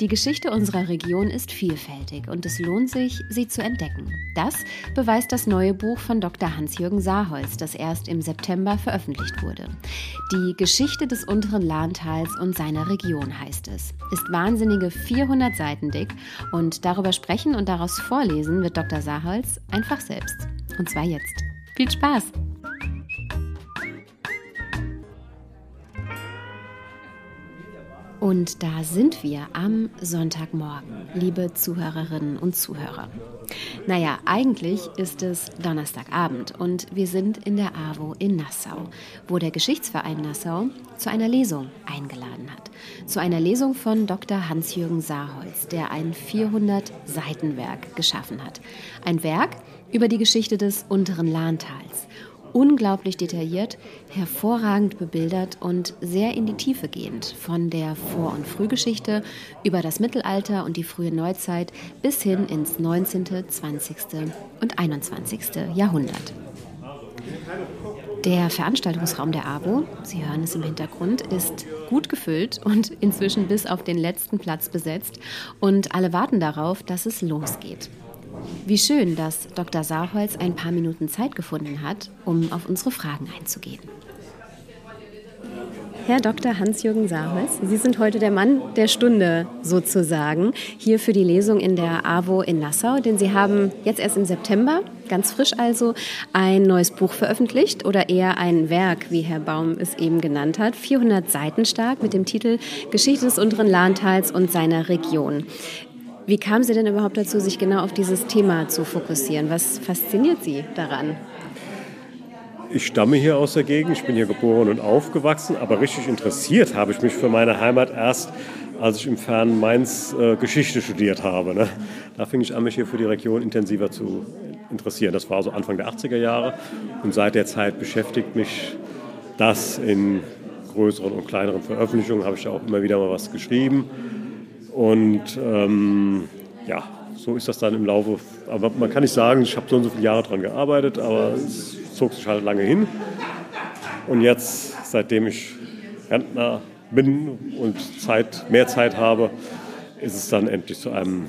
Die Geschichte unserer Region ist vielfältig und es lohnt sich, sie zu entdecken. Das beweist das neue Buch von Dr. Hans-Jürgen Saarholz, das erst im September veröffentlicht wurde. Die Geschichte des unteren Lahntals und seiner Region heißt es. Ist wahnsinnige 400 Seiten dick und darüber sprechen und daraus vorlesen wird Dr. Saarholz einfach selbst. Und zwar jetzt. Viel Spaß! Und da sind wir am Sonntagmorgen, liebe Zuhörerinnen und Zuhörer. Naja, eigentlich ist es Donnerstagabend und wir sind in der AWO in Nassau, wo der Geschichtsverein Nassau zu einer Lesung eingeladen hat. Zu einer Lesung von Dr. Hans-Jürgen Saarholz, der ein 400-Seiten-Werk geschaffen hat. Ein Werk über die Geschichte des unteren Lahntals unglaublich detailliert, hervorragend bebildert und sehr in die Tiefe gehend, von der Vor- und Frühgeschichte über das Mittelalter und die frühe Neuzeit bis hin ins 19., 20. und 21. Jahrhundert. Der Veranstaltungsraum der AWO, Sie hören es im Hintergrund, ist gut gefüllt und inzwischen bis auf den letzten Platz besetzt. Und alle warten darauf, dass es losgeht. Wie schön, dass Dr. Saarholz ein paar Minuten Zeit gefunden hat, um auf unsere Fragen einzugehen. Herr Dr. Hans-Jürgen Saarholz, Sie sind heute der Mann der Stunde sozusagen hier für die Lesung in der AWO in Nassau, denn Sie haben jetzt erst im September, ganz frisch also, ein neues Buch veröffentlicht oder eher ein Werk, wie Herr Baum es eben genannt hat, 400 Seiten stark mit dem Titel Geschichte des unteren Lahntals und seiner Region. Wie kam Sie denn überhaupt dazu, sich genau auf dieses Thema zu fokussieren? Was fasziniert Sie daran? Ich stamme hier aus der Gegend, ich bin hier geboren und aufgewachsen, aber richtig interessiert habe ich mich für meine Heimat erst, als ich im fernen Mainz äh, Geschichte studiert habe. Ne? Da fing ich an, mich hier für die Region intensiver zu interessieren. Das war so Anfang der 80er Jahre und seit der Zeit beschäftigt mich das in größeren und kleineren Veröffentlichungen, habe ich da auch immer wieder mal was geschrieben und ähm, ja, so ist das dann im Laufe. Aber man kann nicht sagen, ich habe so und so viele Jahre daran gearbeitet, aber es zog sich halt lange hin. Und jetzt, seitdem ich Rentner bin und Zeit, mehr Zeit habe, ist es dann endlich zu einem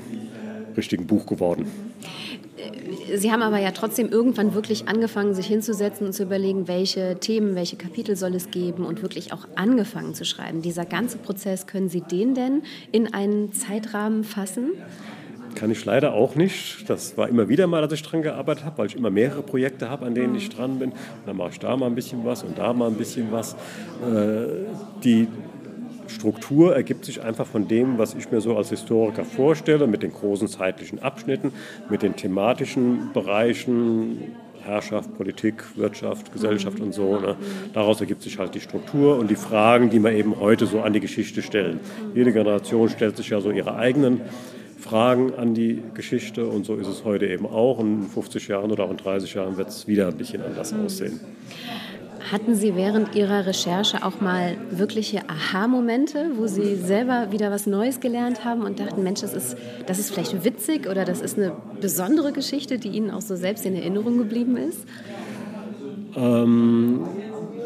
richtigen Buch geworden. Sie haben aber ja trotzdem irgendwann wirklich angefangen, sich hinzusetzen und zu überlegen, welche Themen, welche Kapitel soll es geben und wirklich auch angefangen zu schreiben. Dieser ganze Prozess, können Sie den denn in einen Zeitrahmen fassen? Kann ich leider auch nicht. Das war immer wieder mal, dass ich dran gearbeitet habe, weil ich immer mehrere Projekte habe, an denen ich dran bin. Und dann mache ich da mal ein bisschen was und da mal ein bisschen was. Äh, die Struktur ergibt sich einfach von dem, was ich mir so als Historiker vorstelle, mit den großen zeitlichen Abschnitten, mit den thematischen Bereichen, Herrschaft, Politik, Wirtschaft, Gesellschaft und so. Ne? Daraus ergibt sich halt die Struktur und die Fragen, die man eben heute so an die Geschichte stellen. Jede Generation stellt sich ja so ihre eigenen Fragen an die Geschichte und so ist es heute eben auch. In 50 Jahren oder auch in 30 Jahren wird es wieder ein bisschen anders aussehen. Hatten Sie während Ihrer Recherche auch mal wirkliche Aha-Momente, wo Sie selber wieder was Neues gelernt haben und dachten, Mensch, das ist, das ist vielleicht witzig oder das ist eine besondere Geschichte, die Ihnen auch so selbst in Erinnerung geblieben ist? Ähm,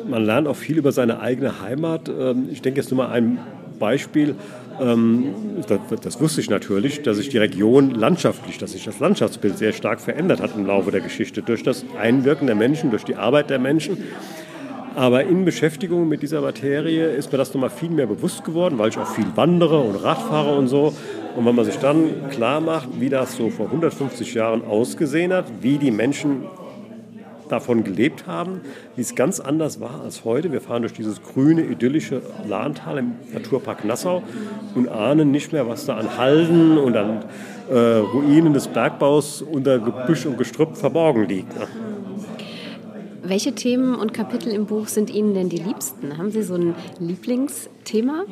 man lernt auch viel über seine eigene Heimat. Ähm, ich denke jetzt nur mal ein Beispiel. Ähm, das, das, wusste ich natürlich, dass sich die Region landschaftlich, dass sich das Landschaftsbild sehr stark verändert hat im Laufe der Geschichte durch das Einwirken der Menschen, durch die Arbeit der Menschen. Aber in Beschäftigung mit dieser Materie ist mir das nochmal viel mehr bewusst geworden, weil ich auch viel wandere und Radfahre und so. Und wenn man sich dann klar macht, wie das so vor 150 Jahren ausgesehen hat, wie die Menschen davon gelebt haben, wie es ganz anders war als heute. Wir fahren durch dieses grüne, idyllische Lahntal im Naturpark Nassau und ahnen nicht mehr, was da an Halden und an äh, Ruinen des Bergbaus unter Gebüsch und Gestrüpp verborgen liegt. Ne? Welche Themen und Kapitel im Buch sind Ihnen denn die liebsten? Haben Sie so ein Lieblingsthema?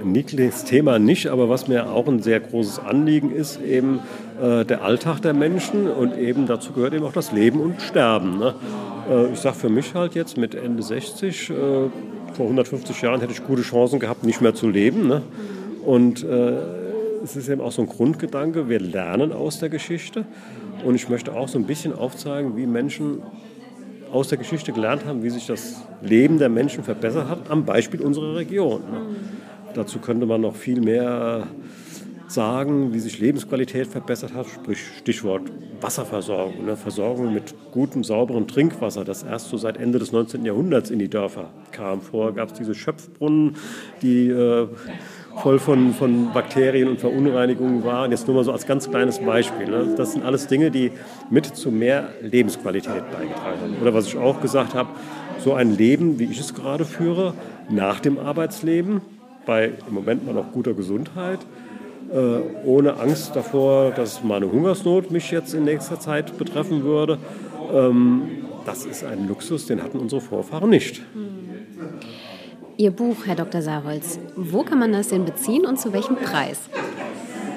Ein Lieblingsthema nicht, aber was mir auch ein sehr großes Anliegen ist, eben äh, der Alltag der Menschen und eben dazu gehört eben auch das Leben und Sterben. Ne? Äh, ich sage für mich halt jetzt mit Ende 60, äh, vor 150 Jahren hätte ich gute Chancen gehabt, nicht mehr zu leben. Ne? Und äh, es ist eben auch so ein Grundgedanke, wir lernen aus der Geschichte. Und ich möchte auch so ein bisschen aufzeigen, wie Menschen aus der Geschichte gelernt haben, wie sich das Leben der Menschen verbessert hat, am Beispiel unserer Region. Ne? Dazu könnte man noch viel mehr sagen, wie sich Lebensqualität verbessert hat, sprich Stichwort Wasserversorgung, ne? Versorgung mit gutem, sauberem Trinkwasser, das erst so seit Ende des 19. Jahrhunderts in die Dörfer kam. Vorher gab es diese Schöpfbrunnen, die äh, voll von, von Bakterien und Verunreinigungen waren. Jetzt nur mal so als ganz kleines Beispiel. Ne? Das sind alles Dinge, die mit zu mehr Lebensqualität beigetragen haben. Oder was ich auch gesagt habe, so ein Leben, wie ich es gerade führe, nach dem Arbeitsleben, bei im Moment mal noch guter Gesundheit, äh, ohne Angst davor, dass meine Hungersnot mich jetzt in nächster Zeit betreffen würde. Ähm, das ist ein Luxus, den hatten unsere Vorfahren nicht. Ihr Buch, Herr Dr. Saarholz, wo kann man das denn beziehen und zu welchem Preis?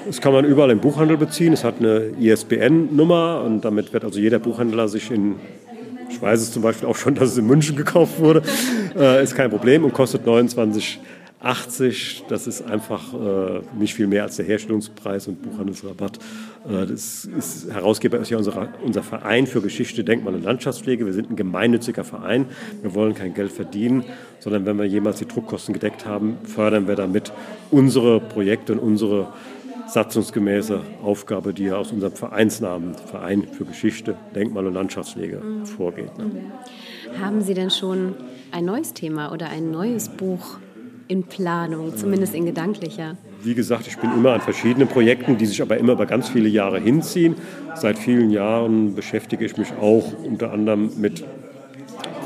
Das kann man überall im Buchhandel beziehen. Es hat eine ISBN-Nummer und damit wird also jeder Buchhändler sich in, ich weiß es zum Beispiel auch schon, dass es in München gekauft wurde, äh, ist kein Problem und kostet 29 80, das ist einfach äh, nicht viel mehr als der Herstellungspreis und Buchhandelsrabatt. Äh, das ist, Herausgeber ist ja unser, unser Verein für Geschichte, Denkmal und Landschaftspflege. Wir sind ein gemeinnütziger Verein. Wir wollen kein Geld verdienen, sondern wenn wir jemals die Druckkosten gedeckt haben, fördern wir damit unsere Projekte und unsere satzungsgemäße Aufgabe, die ja aus unserem Vereinsnamen, Verein für Geschichte, Denkmal und Landschaftspflege, mhm. vorgeht. Ne? Haben Sie denn schon ein neues Thema oder ein neues Buch in Planung, zumindest in gedanklicher? Wie gesagt, ich bin immer an verschiedenen Projekten, die sich aber immer über ganz viele Jahre hinziehen. Seit vielen Jahren beschäftige ich mich auch unter anderem mit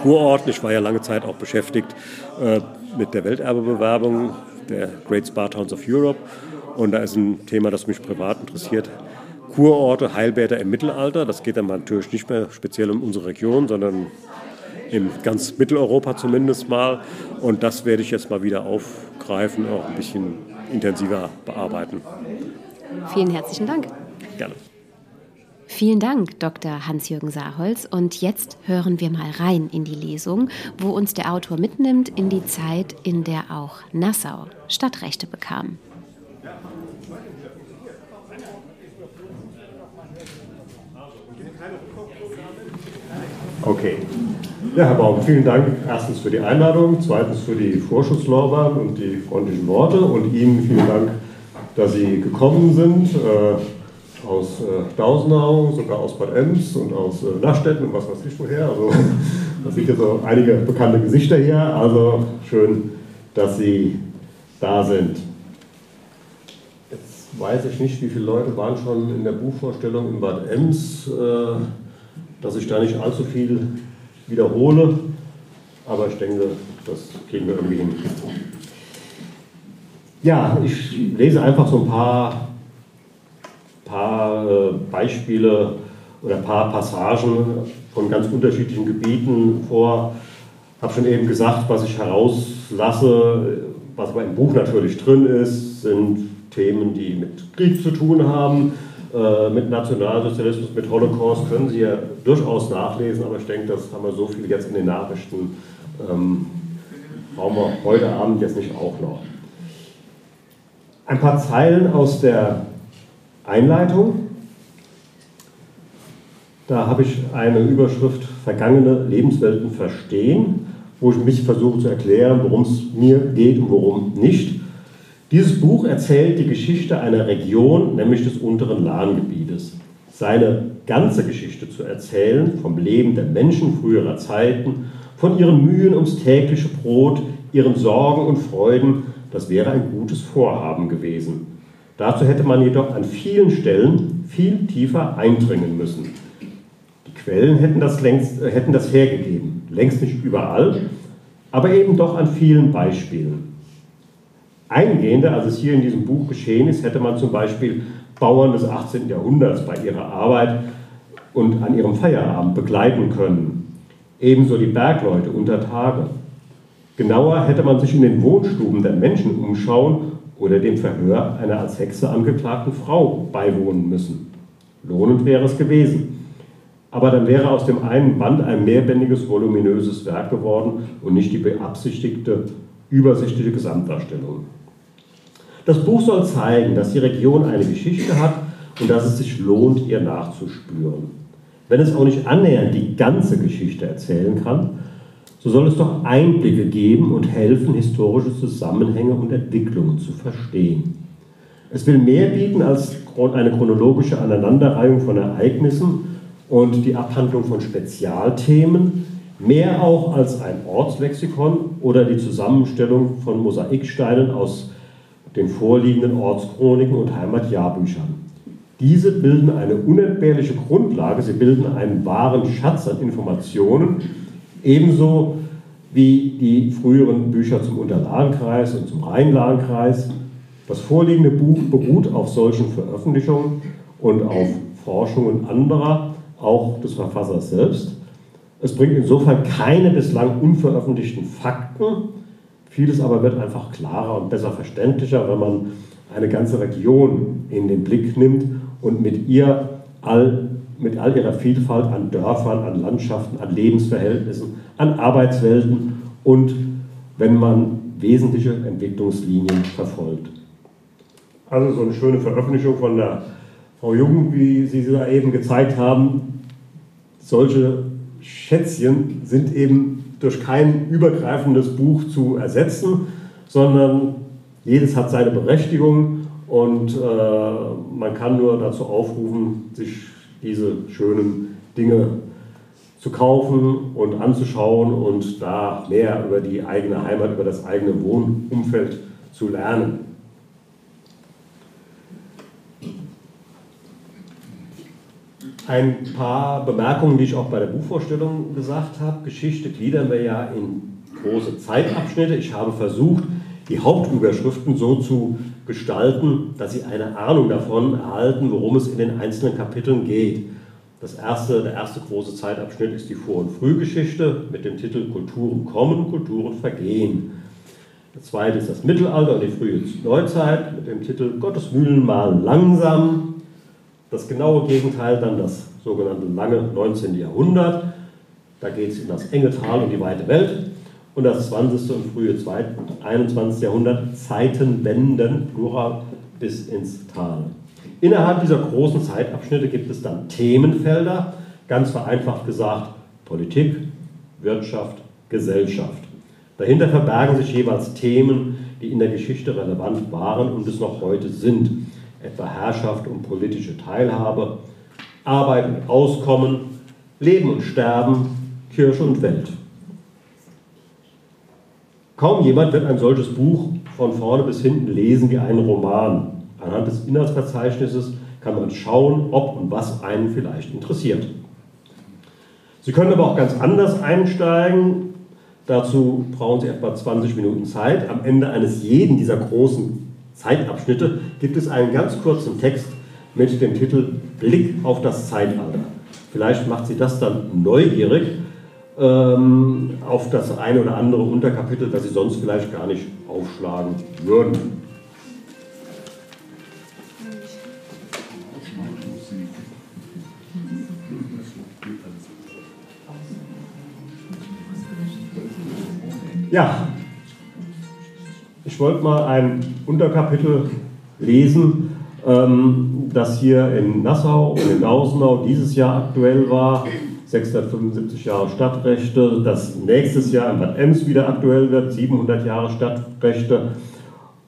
Kurorten. Ich war ja lange Zeit auch beschäftigt äh, mit der Welterbebewerbung der Great Spa Towns of Europe. Und da ist ein Thema, das mich privat interessiert. Kurorte, Heilbäder im Mittelalter. Das geht dann natürlich nicht mehr speziell um unsere Region, sondern in ganz Mitteleuropa zumindest mal. Und das werde ich jetzt mal wieder aufgreifen, auch ein bisschen intensiver bearbeiten. Vielen herzlichen Dank. Gerne. Vielen Dank, Dr. Hans-Jürgen Saarholz. Und jetzt hören wir mal rein in die Lesung, wo uns der Autor mitnimmt in die Zeit, in der auch Nassau Stadtrechte bekam. Okay. Ja, Herr Baum, vielen Dank erstens für die Einladung, zweitens für die Vorschusslorbeeren und die freundlichen Worte und Ihnen vielen Dank, dass Sie gekommen sind äh, aus äh, Dausenau, sogar aus Bad Ems und aus äh, Lachstetten und was weiß ich woher. Also da sind ja so einige bekannte Gesichter hier. Also schön, dass Sie da sind. Jetzt weiß ich nicht, wie viele Leute waren schon in der Buchvorstellung in Bad Ems. Äh, dass ich da nicht allzu viel wiederhole, aber ich denke, das kriegen wir irgendwie hin. Ja, ich lese einfach so ein paar, paar äh, Beispiele oder ein paar Passagen von ganz unterschiedlichen Gebieten vor. Ich habe schon eben gesagt, was ich herauslasse, was aber im Buch natürlich drin ist, sind Themen, die mit Krieg zu tun haben, äh, mit Nationalsozialismus, mit Holocaust können Sie ja durchaus nachlesen, aber ich denke, das haben wir so viel jetzt in den Nachrichten, ähm, brauchen wir heute Abend jetzt nicht auch noch. Ein paar Zeilen aus der Einleitung. Da habe ich eine Überschrift Vergangene Lebenswelten verstehen, wo ich mich versuche zu erklären, worum es mir geht und worum nicht. Dieses Buch erzählt die Geschichte einer Region, nämlich des unteren Lahngebietes. Seine ganze Geschichte zu erzählen, vom Leben der Menschen früherer Zeiten, von ihren Mühen ums tägliche Brot, ihren Sorgen und Freuden, das wäre ein gutes Vorhaben gewesen. Dazu hätte man jedoch an vielen Stellen viel tiefer eindringen müssen. Die Quellen hätten das, längst, äh, hätten das hergegeben, längst nicht überall, aber eben doch an vielen Beispielen eingehender, als es hier in diesem Buch geschehen ist, hätte man zum Beispiel Bauern des 18. Jahrhunderts bei ihrer Arbeit und an ihrem Feierabend begleiten können. Ebenso die Bergleute unter Tage. Genauer hätte man sich in den Wohnstuben der Menschen umschauen oder dem Verhör einer als Hexe angeklagten Frau beiwohnen müssen. Lohnend wäre es gewesen. aber dann wäre aus dem einen Band ein mehrbändiges, voluminöses Werk geworden und nicht die beabsichtigte, übersichtliche Gesamtdarstellung. Das Buch soll zeigen, dass die Region eine Geschichte hat und dass es sich lohnt, ihr nachzuspüren. Wenn es auch nicht annähernd die ganze Geschichte erzählen kann, so soll es doch Einblicke geben und helfen, historische Zusammenhänge und Entwicklungen zu verstehen. Es will mehr bieten als eine chronologische Aneinanderreihung von Ereignissen und die Abhandlung von Spezialthemen, mehr auch als ein Ortslexikon oder die Zusammenstellung von Mosaiksteinen aus den vorliegenden Ortschroniken und Heimatjahrbüchern. Diese bilden eine unentbehrliche Grundlage, sie bilden einen wahren Schatz an Informationen, ebenso wie die früheren Bücher zum Unterlagenkreis und zum Rheinlagenkreis. Das vorliegende Buch beruht auf solchen Veröffentlichungen und auf Forschungen anderer, auch des Verfassers selbst. Es bringt insofern keine bislang unveröffentlichten Fakten, vieles aber wird einfach klarer und besser verständlicher, wenn man eine ganze Region in den Blick nimmt und mit ihr all, mit all ihrer Vielfalt an Dörfern, an Landschaften, an Lebensverhältnissen, an Arbeitswelten und wenn man wesentliche Entwicklungslinien verfolgt. Also so eine schöne Veröffentlichung von der Frau Jung, wie Sie sie da eben gezeigt haben. Solche Schätzchen sind eben durch kein übergreifendes Buch zu ersetzen, sondern jedes hat seine Berechtigung und äh, man kann nur dazu aufrufen, sich diese schönen Dinge zu kaufen und anzuschauen und da mehr über die eigene Heimat, über das eigene Wohnumfeld zu lernen. Ein paar Bemerkungen, die ich auch bei der Buchvorstellung gesagt habe. Geschichte gliedern wir ja in große Zeitabschnitte. Ich habe versucht, die Hauptüberschriften so zu gestalten, dass Sie eine Ahnung davon erhalten, worum es in den einzelnen Kapiteln geht. Das erste, der erste große Zeitabschnitt ist die Vor- und Frühgeschichte mit dem Titel Kulturen kommen, Kulturen vergehen. Der zweite ist das Mittelalter und die frühe Neuzeit mit dem Titel Gottes Mühlen mal langsam. Das genaue Gegenteil dann das sogenannte lange 19. Jahrhundert. Da geht es in das enge Tal und die weite Welt und das 20. und frühe 21. Jahrhundert Zeitenwenden, Plural, bis ins Tal. Innerhalb dieser großen Zeitabschnitte gibt es dann Themenfelder, ganz vereinfacht gesagt Politik, Wirtschaft, Gesellschaft. Dahinter verbergen sich jeweils Themen, die in der Geschichte relevant waren und es noch heute sind, etwa Herrschaft und politische Teilhabe, Arbeit und Auskommen, Leben und Sterben, Kirche und Welt. Kaum jemand wird ein solches Buch von vorne bis hinten lesen wie einen Roman. Anhand des Inhaltsverzeichnisses kann man schauen, ob und was einen vielleicht interessiert. Sie können aber auch ganz anders einsteigen. Dazu brauchen Sie etwa 20 Minuten Zeit. Am Ende eines jeden dieser großen Zeitabschnitte gibt es einen ganz kurzen Text mit dem Titel Blick auf das Zeitalter. Vielleicht macht Sie das dann neugierig ähm, auf das eine oder andere Unterkapitel, das Sie sonst vielleicht gar nicht aufschlagen würden. Ja, ich wollte mal ein Unterkapitel lesen, ähm, das hier in Nassau und in Gausenau dieses Jahr aktuell war. 675 Jahre Stadtrechte, das nächstes Jahr in Bad Ems wieder aktuell wird, 700 Jahre Stadtrechte.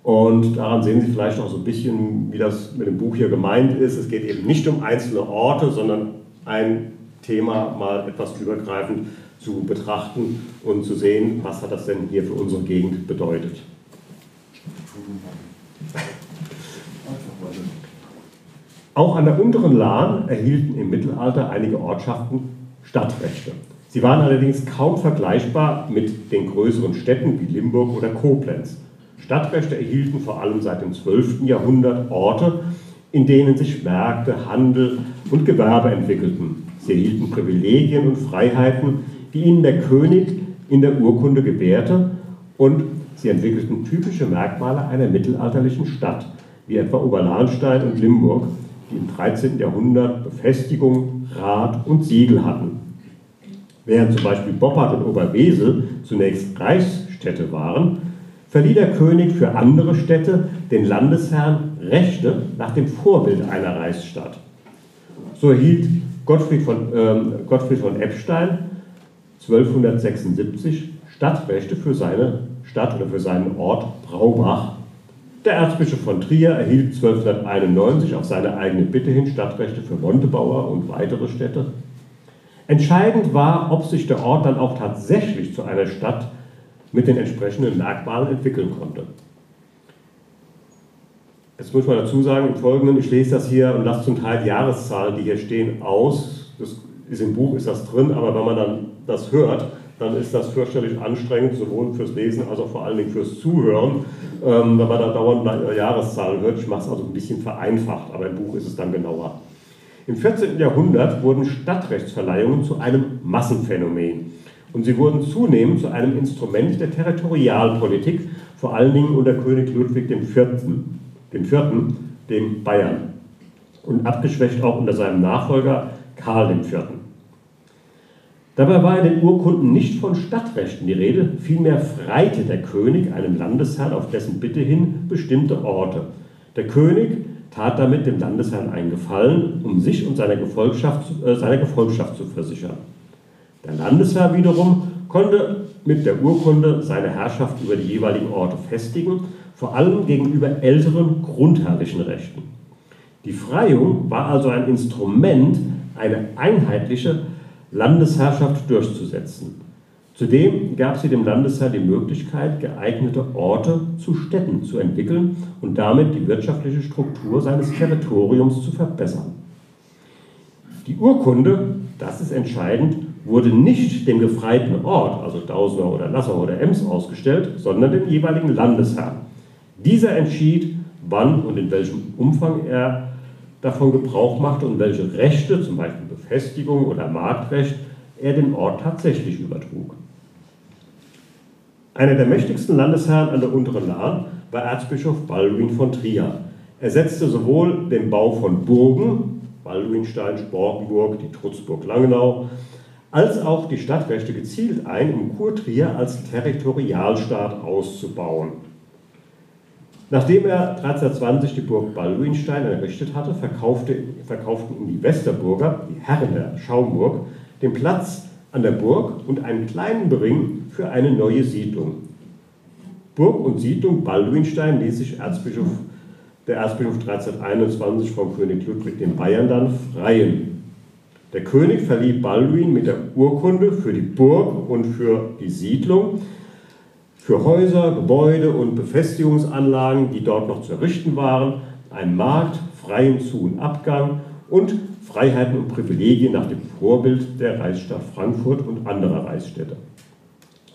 Und daran sehen Sie vielleicht auch so ein bisschen, wie das mit dem Buch hier gemeint ist. Es geht eben nicht um einzelne Orte, sondern ein Thema mal etwas übergreifend zu betrachten und zu sehen, was hat das denn hier für unsere Gegend bedeutet. Auch an der unteren Lahn erhielten im Mittelalter einige Ortschaften Stadtrechte. Sie waren allerdings kaum vergleichbar mit den größeren Städten wie Limburg oder Koblenz. Stadtrechte erhielten vor allem seit dem 12. Jahrhundert Orte, in denen sich Märkte, Handel und Gewerbe entwickelten. Sie erhielten Privilegien und Freiheiten, die ihnen der König in der Urkunde gewährte und sie entwickelten typische Merkmale einer mittelalterlichen Stadt, wie etwa Oberlahnstein und Limburg, die im 13. Jahrhundert Befestigung, Rat und Siegel hatten. Während zum Beispiel Boppard und Oberwesel zunächst Reichsstädte waren, verlieh der König für andere Städte den Landesherren Rechte nach dem Vorbild einer Reichsstadt. So erhielt Gottfried von, äh, Gottfried von Eppstein 1276 Stadtrechte für seine Stadt oder für seinen Ort Braubach. Der Erzbischof von Trier erhielt 1291 auf seine eigene Bitte hin Stadtrechte für Montebauer und weitere Städte. Entscheidend war, ob sich der Ort dann auch tatsächlich zu einer Stadt mit den entsprechenden Merkmalen entwickeln konnte. Jetzt muss man dazu sagen, im Folgenden, ich lese das hier und lasse zum Teil Jahreszahlen, die hier stehen, aus. Das ist im Buch, ist das drin, aber wenn man dann das hört, dann ist das fürchterlich anstrengend, sowohl fürs Lesen als auch vor allen Dingen fürs Zuhören, ähm, wenn man da dauernd Jahreszahlen hört. Ich mache es also ein bisschen vereinfacht, aber im Buch ist es dann genauer. Im 14. Jahrhundert wurden Stadtrechtsverleihungen zu einem Massenphänomen und sie wurden zunehmend zu einem Instrument der Territorialpolitik, vor allen Dingen unter König Ludwig IV., dem Vierten, dem Bayern und abgeschwächt auch unter seinem Nachfolger Karl IV. Dabei war in den Urkunden nicht von Stadtrechten die Rede, vielmehr freite der König einem Landesherrn auf dessen Bitte hin bestimmte Orte. Der König tat damit dem Landesherrn einen Gefallen, um sich und seiner Gefolgschaft, äh, seiner Gefolgschaft zu versichern. Der Landesherr wiederum konnte mit der Urkunde seine Herrschaft über die jeweiligen Orte festigen, vor allem gegenüber älteren grundherrlichen Rechten. Die Freiung war also ein Instrument, eine einheitliche Landesherrschaft durchzusetzen. Zudem gab sie dem Landesherr die Möglichkeit, geeignete Orte zu Städten zu entwickeln und damit die wirtschaftliche Struktur seines Territoriums zu verbessern. Die Urkunde, das ist entscheidend, wurde nicht dem gefreiten Ort, also Dausener oder Nassau oder Ems, ausgestellt, sondern dem jeweiligen Landesherrn. Dieser entschied, wann und in welchem Umfang er davon Gebrauch machte und welche Rechte, zum Beispiel Befestigung oder Marktrecht, er dem Ort tatsächlich übertrug. Einer der mächtigsten Landesherren an der unteren Lahn war Erzbischof Balduin von Trier. Er setzte sowohl den Bau von Burgen, Balduinstein, Sporkenburg, die Trutzburg Langenau, als auch die Stadtrechte gezielt ein, um Kurtrier als Territorialstaat auszubauen. Nachdem er 1320 die Burg Balduinstein errichtet hatte, verkaufte, verkauften ihm die Westerburger, die Herren der Schaumburg, den Platz an der Burg und einen kleinen Bering für eine neue Siedlung. Burg und Siedlung Balduinstein ließ sich Erzbischof, der Erzbischof 1321 vom König Ludwig den Bayern dann freien. Der König verlieh Balduin mit der Urkunde für die Burg und für die Siedlung für Häuser, Gebäude und Befestigungsanlagen, die dort noch zu errichten waren, einen Markt, freien Zu- und Abgang und Freiheiten und Privilegien nach dem Vorbild der Reichsstadt Frankfurt und anderer Reichsstädte.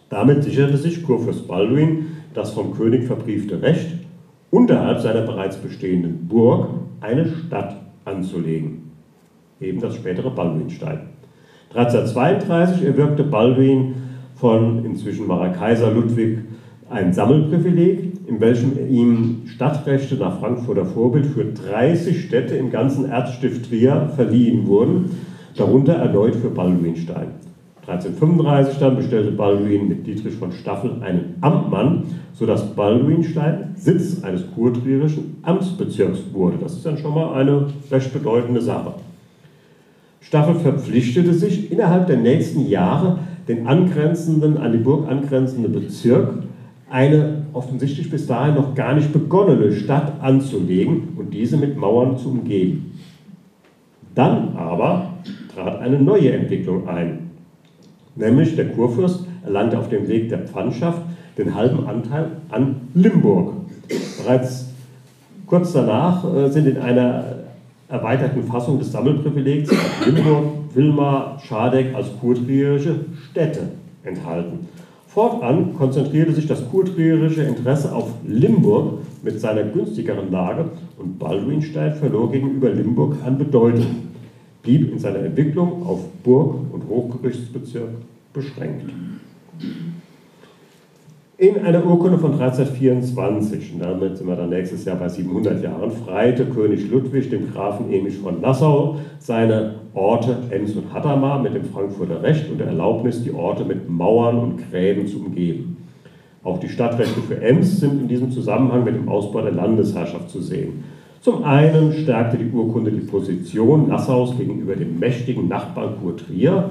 Damit sicherte sich Kurfürst Balduin das vom König verbriefte Recht, unterhalb seiner bereits bestehenden Burg eine Stadt anzulegen, eben das spätere Balduinstein. 1332 erwirkte Balduin von inzwischen war er Kaiser Ludwig ein Sammelprivileg, in welchem ihm Stadtrechte nach Frankfurter Vorbild für 30 Städte im ganzen Erzstift Trier verliehen wurden, darunter erneut für Balduinstein. 1335 dann bestellte Balduin mit Dietrich von Staffel einen Amtmann, sodass Balduinstein Sitz eines kurtrierischen Amtsbezirks wurde. Das ist dann schon mal eine recht bedeutende Sache. Staffel verpflichtete sich innerhalb der nächsten Jahre den angrenzenden, an die Burg angrenzenden Bezirk eine offensichtlich bis dahin noch gar nicht begonnene Stadt anzulegen und diese mit Mauern zu umgeben. Dann aber trat eine neue Entwicklung ein, nämlich der Kurfürst erlangte auf dem Weg der Pfandschaft den halben Anteil an Limburg. Bereits kurz danach äh, sind in einer erweiterten Fassung des Sammelprivilegs Limburg, Wilmar, Schadegg als kurtrierische Städte enthalten. Fortan konzentrierte sich das kurtrierische Interesse auf Limburg mit seiner günstigeren Lage und Balduinstein verlor gegenüber Limburg an Bedeutung, blieb in seiner Entwicklung auf Burg- und Hochgerichtsbezirk beschränkt. In einer Urkunde von 1324, und damit sind wir dann nächstes Jahr bei 700 Jahren, freite König Ludwig dem Grafen Emich von Nassau seine Orte Ems und Hadamar mit dem Frankfurter Recht und der Erlaubnis, die Orte mit Mauern und Gräben zu umgeben. Auch die Stadtrechte für Ems sind in diesem Zusammenhang mit dem Ausbau der Landesherrschaft zu sehen. Zum einen stärkte die Urkunde die Position Nassaus gegenüber dem mächtigen Nachbarn Kurtrier,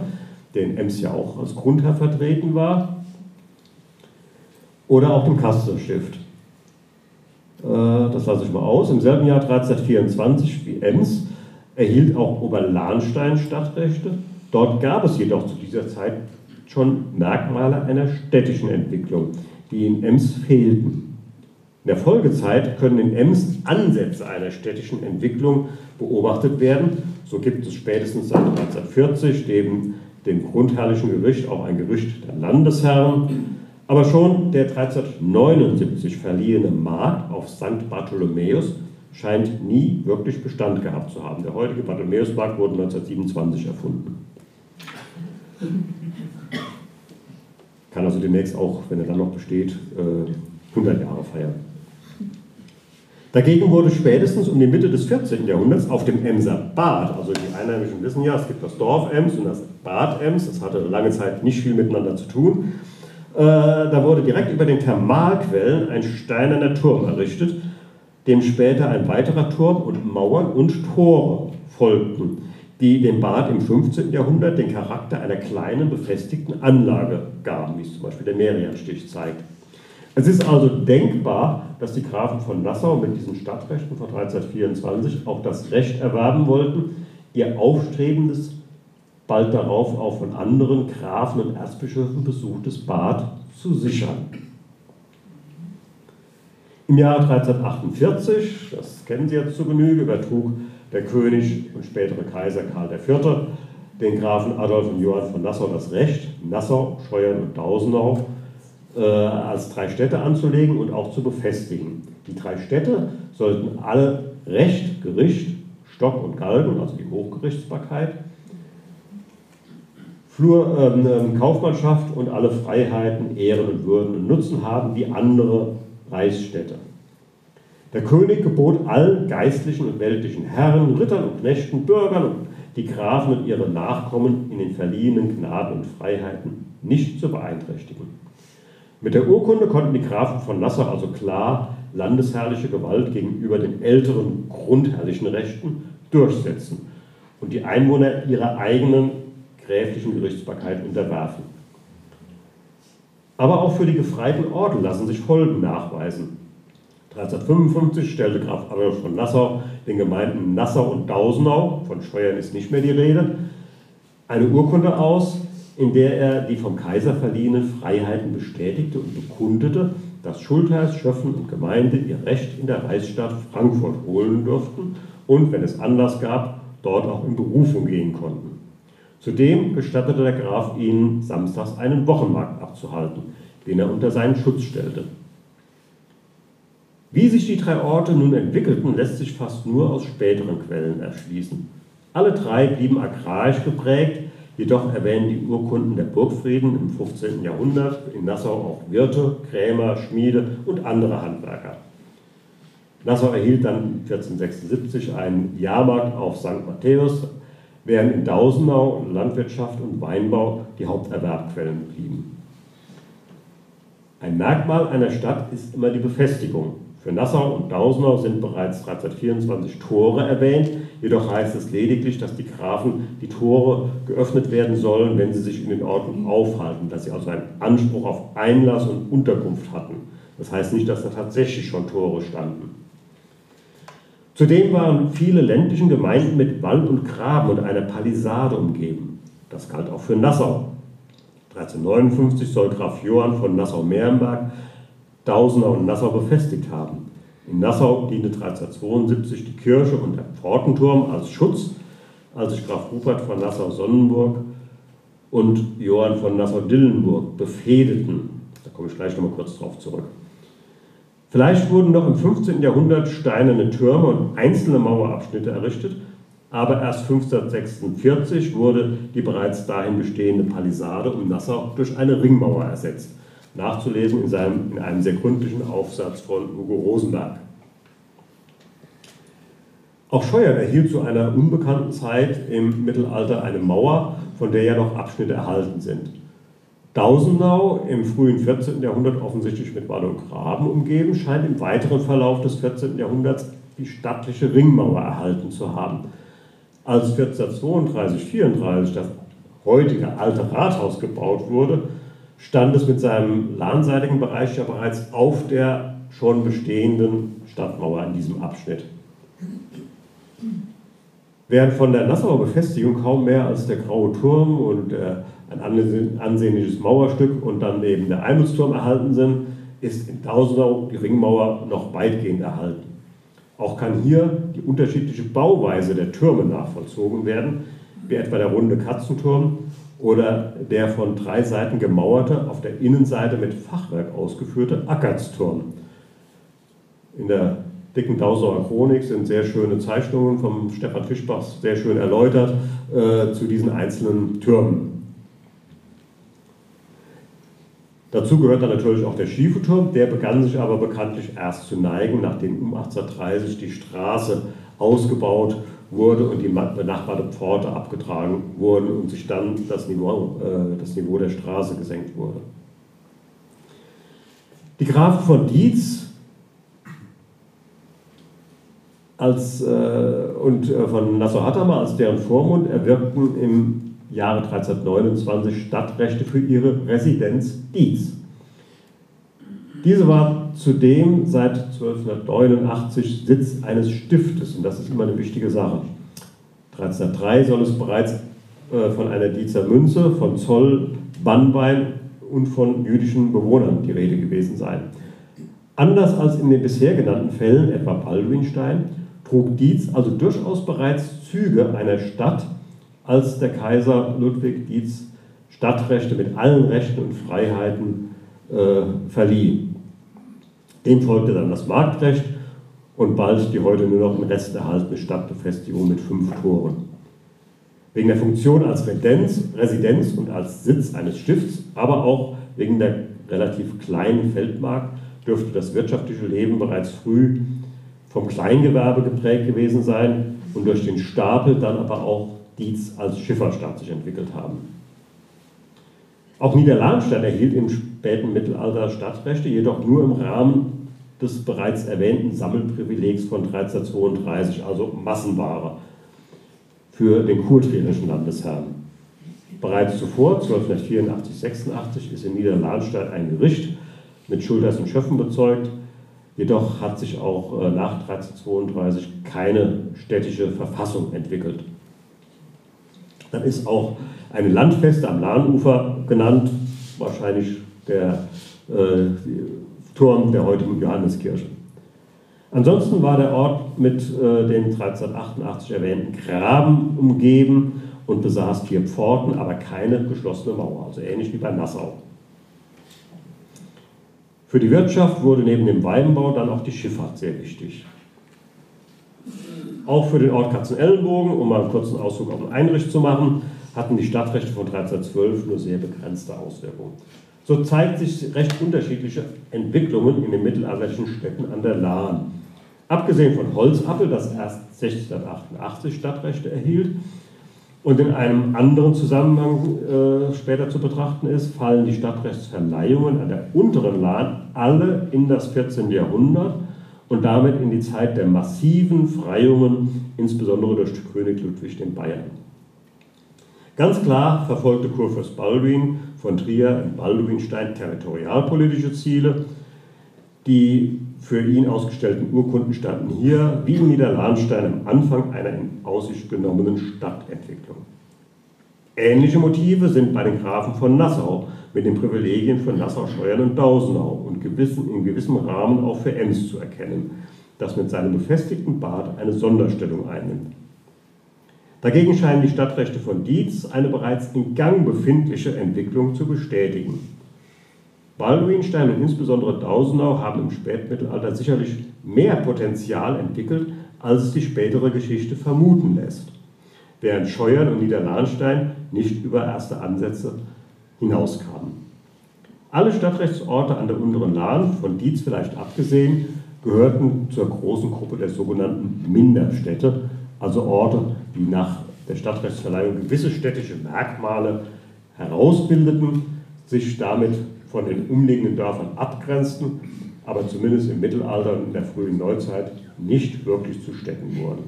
den Ems ja auch als Grundherr vertreten war oder auch dem Kasterstift. Äh, das lasse ich mal aus. Im selben Jahr 1324 wie Ems erhielt auch Oberlahnstein Stadtrechte. Dort gab es jedoch zu dieser Zeit schon Merkmale einer städtischen Entwicklung, die in Ems fehlten. In der Folgezeit können in Ems Ansätze einer städtischen Entwicklung beobachtet werden. So gibt es spätestens seit 1940 neben dem grundherrlichen Gericht auch ein Gericht der Landesherren aber schon der 1379 verliehene Markt auf St. Bartholomäus scheint nie wirklich Bestand gehabt zu haben. Der heutige Bartholomäusmarkt wurde 1927 erfunden. Kann also demnächst auch, wenn er dann noch besteht, 100 äh, Jahre feiern. Dagegen wurde spätestens um die Mitte des 14. Jahrhunderts auf dem Emser Bad, also die Einheimischen wissen ja, es gibt das Dorf Ems und das Bad Ems, das hatte lange Zeit nicht viel miteinander zu tun, äh, da wurde direkt über den Thermalquellen ein steinerner Turm errichtet, dem später ein weiterer Turm und Mauern und Tore folgten, die dem Bad im 15. Jahrhundert den Charakter einer kleinen befestigten Anlage gaben, wie es zum Beispiel der Merianstich zeigt. Es ist also denkbar, dass die Grafen von Nassau mit diesen Stadtrechten von 1324 auch das Recht erwerben wollten, ihr aufstrebendes bald darauf auch von anderen Grafen und Erzbischöfen besuchtes Bad zu sichern. Im Jahr 1348, das kennen Sie jetzt zu Genüge, übertrug der König und spätere Kaiser Karl IV. den Grafen Adolf und Johann von Nassau das Recht, Nassau, Scheuern und Dausenau äh, als drei Städte anzulegen und auch zu befestigen. Die drei Städte sollten alle Recht, Gericht, Stock und Galgen, also die Hochgerichtsbarkeit, Flur, ähm, ähm, Kaufmannschaft und alle Freiheiten, Ehren und Würden und Nutzen haben wie andere Reichsstädte. Der König gebot allen geistlichen und weltlichen Herren, Rittern und Knechten, Bürgern und die Grafen und ihre Nachkommen in den verliehenen Gnaden und Freiheiten nicht zu beeinträchtigen. Mit der Urkunde konnten die Grafen von Nassau also klar landesherrliche Gewalt gegenüber den älteren grundherrlichen Rechten durchsetzen und die Einwohner ihrer eigenen gräflichen Gerichtsbarkeit unterwerfen. Aber auch für die gefreiten Orden lassen sich Folgen nachweisen. 1355 stellte Graf Adolf von Nassau den Gemeinden Nassau und Dausenau, von Steuern ist nicht mehr die Rede, eine Urkunde aus, in der er die vom Kaiser verliehenen Freiheiten bestätigte und bekundete, dass Schultheiß, Schöffen und Gemeinde ihr Recht in der Reichsstadt Frankfurt holen durften und, wenn es Anlass gab, dort auch in Berufung gehen konnten. Zudem gestattete der Graf ihnen, samstags einen Wochenmarkt abzuhalten, den er unter seinen Schutz stellte. Wie sich die drei Orte nun entwickelten, lässt sich fast nur aus späteren Quellen erschließen. Alle drei blieben agrarisch geprägt, jedoch erwähnen die Urkunden der Burgfrieden im 15. Jahrhundert in Nassau auch Wirte, Krämer, Schmiede und andere Handwerker. Nassau erhielt dann 1476 einen Jahrmarkt auf St. Matthäus, während in Dausenau Landwirtschaft und Weinbau die Haupterwerbquellen blieben. Ein Merkmal einer Stadt ist immer die Befestigung. Für Nassau und Dausenau sind bereits 1324 Tore erwähnt, jedoch heißt es lediglich, dass die Grafen die Tore geöffnet werden sollen, wenn sie sich in den Orten aufhalten, dass sie also einen Anspruch auf Einlass und Unterkunft hatten. Das heißt nicht, dass da tatsächlich schon Tore standen. Zudem waren viele ländlichen Gemeinden mit Wald und Graben und einer Palisade umgeben. Das galt auch für Nassau. 1359 soll Graf Johann von Nassau-Merenberg Dausenau und Nassau befestigt haben. In Nassau diente 1372 die Kirche und der Pfortenturm als Schutz, als sich Graf Rupert von Nassau-Sonnenburg und Johann von Nassau-Dillenburg befehdeten. Da komme ich gleich nochmal kurz drauf zurück. Vielleicht wurden noch im 15. Jahrhundert steinerne Türme und einzelne Mauerabschnitte errichtet, aber erst 1546 wurde die bereits dahin bestehende Palisade um Nassau durch eine Ringmauer ersetzt. nachzulesen in, seinem, in einem sehr gründlichen Aufsatz von Hugo Rosenberg. Auch Scheuern erhielt zu einer unbekannten Zeit im Mittelalter eine Mauer, von der ja noch Abschnitte erhalten sind. Dausenau, im frühen 14. Jahrhundert offensichtlich mit Wall und Graben umgeben, scheint im weiteren Verlauf des 14. Jahrhunderts die stattliche Ringmauer erhalten zu haben. Als 1432, 34 das heutige alte Rathaus gebaut wurde, stand es mit seinem lahnseitigen Bereich ja bereits auf der schon bestehenden Stadtmauer in diesem Abschnitt. Während von der Nassauer Befestigung kaum mehr als der Graue Turm und äh, ein ansehnliches Mauerstück und dann eben der Eimelsturm erhalten sind, ist in Tausenau die Ringmauer noch weitgehend erhalten. Auch kann hier die unterschiedliche Bauweise der Türme nachvollzogen werden, wie etwa der runde Katzenturm oder der von drei Seiten gemauerte, auf der Innenseite mit Fachwerk ausgeführte Ackersturm. In der dicken Dausauer Chronik sind sehr schöne Zeichnungen vom Stefan Fischbach sehr schön erläutert äh, zu diesen einzelnen Türmen. Dazu gehört dann natürlich auch der schiefe Turm, der begann sich aber bekanntlich erst zu neigen, nachdem um 1830 die Straße ausgebaut wurde und die benachbarte Pforte abgetragen wurden und sich dann das Niveau, äh, das Niveau der Straße gesenkt wurde. Die Grafen von Dietz als, äh, und äh, von Nassau-Hattermer als deren Vormund erwirkten im Jahre 1329 Stadtrechte für ihre Residenz Dietz. Diese war zudem seit 1289 Sitz eines Stiftes und das ist immer eine wichtige Sache. 1303 soll es bereits äh, von einer Dietzer Münze, von Zoll, Bannbein und von jüdischen Bewohnern die Rede gewesen sein. Anders als in den bisher genannten Fällen, etwa Baldwinstein, trug Dietz also durchaus bereits Züge einer Stadt, als der Kaiser Ludwig Dietz Stadtrechte mit allen Rechten und Freiheiten äh, verlieh. Dem folgte dann das Marktrecht und bald die heute nur noch im Rest erhaltene Stadtbefestigung mit fünf Toren. Wegen der Funktion als Residenz, Residenz und als Sitz eines Stifts, aber auch wegen der relativ kleinen Feldmark dürfte das wirtschaftliche Leben bereits früh vom Kleingewerbe geprägt gewesen sein und durch den Stapel dann aber auch Dietz als Schifferstadt sich entwickelt haben. Auch Niederlahnstein erhielt im späten Mittelalter Stadtrechte, jedoch nur im Rahmen des bereits erwähnten Sammelprivilegs von 1332, also Massenware, für den kurtrierischen Landesherrn. Bereits zuvor, 1284, 86, ist in Niederlahnstein ein Gericht mit Schulters und Schöffen bezeugt, jedoch hat sich auch äh, nach 1332 keine städtische Verfassung entwickelt. Dann ist auch eine Landfeste am Lahnufer genannt, wahrscheinlich der äh, Turm der heutigen Johanneskirche. Ansonsten war der Ort mit äh, den 1388 erwähnten Graben umgeben und besaß vier Pforten, aber keine geschlossene Mauer, also ähnlich wie bei Nassau. Für die Wirtschaft wurde neben dem Weinbau dann auch die Schifffahrt sehr wichtig. Auch für den Ort Katzenellenbogen, um mal einen kurzen Ausflug auf den Einrich zu machen, hatten die Stadtrechte von 1312 nur sehr begrenzte Auswirkungen. So zeigt sich recht unterschiedliche Entwicklungen in den mittelalterlichen Städten an der Lahn. Abgesehen von Holzappel, das erst 1688 Stadtrechte erhielt und in einem anderen Zusammenhang äh, später zu betrachten ist, fallen die Stadtrechtsverleihungen an der unteren Lahn alle in das 14. Jahrhundert und damit in die Zeit der massiven Freiungen, insbesondere durch König Ludwig den Bayern. Ganz klar verfolgte Kurfürst Balduin von Trier in Balduinstein territorialpolitische Ziele. Die für ihn ausgestellten Urkunden standen hier, wie in Niederlahnstein, am Anfang einer in Aussicht genommenen Stadtentwicklung. Ähnliche Motive sind bei den Grafen von Nassau mit den Privilegien für Nassau, Scheuern und Dausenau und gewissen, in gewissem Rahmen auch für Ems zu erkennen, das mit seinem befestigten Bad eine Sonderstellung einnimmt. Dagegen scheinen die Stadtrechte von Dietz eine bereits in Gang befindliche Entwicklung zu bestätigen. Balduinstein und insbesondere Dausenau haben im Spätmittelalter sicherlich mehr Potenzial entwickelt, als es die spätere Geschichte vermuten lässt, während Scheuern und Niederlahnstein nicht über erste Ansätze hinauskamen. Alle Stadtrechtsorte an der unteren Lahn, von Dietz vielleicht abgesehen, gehörten zur großen Gruppe der sogenannten Minderstädte, also Orte, die nach der Stadtrechtsverleihung gewisse städtische Merkmale herausbildeten, sich damit von den umliegenden Dörfern abgrenzten, aber zumindest im Mittelalter und in der frühen Neuzeit nicht wirklich zu Städten wurden.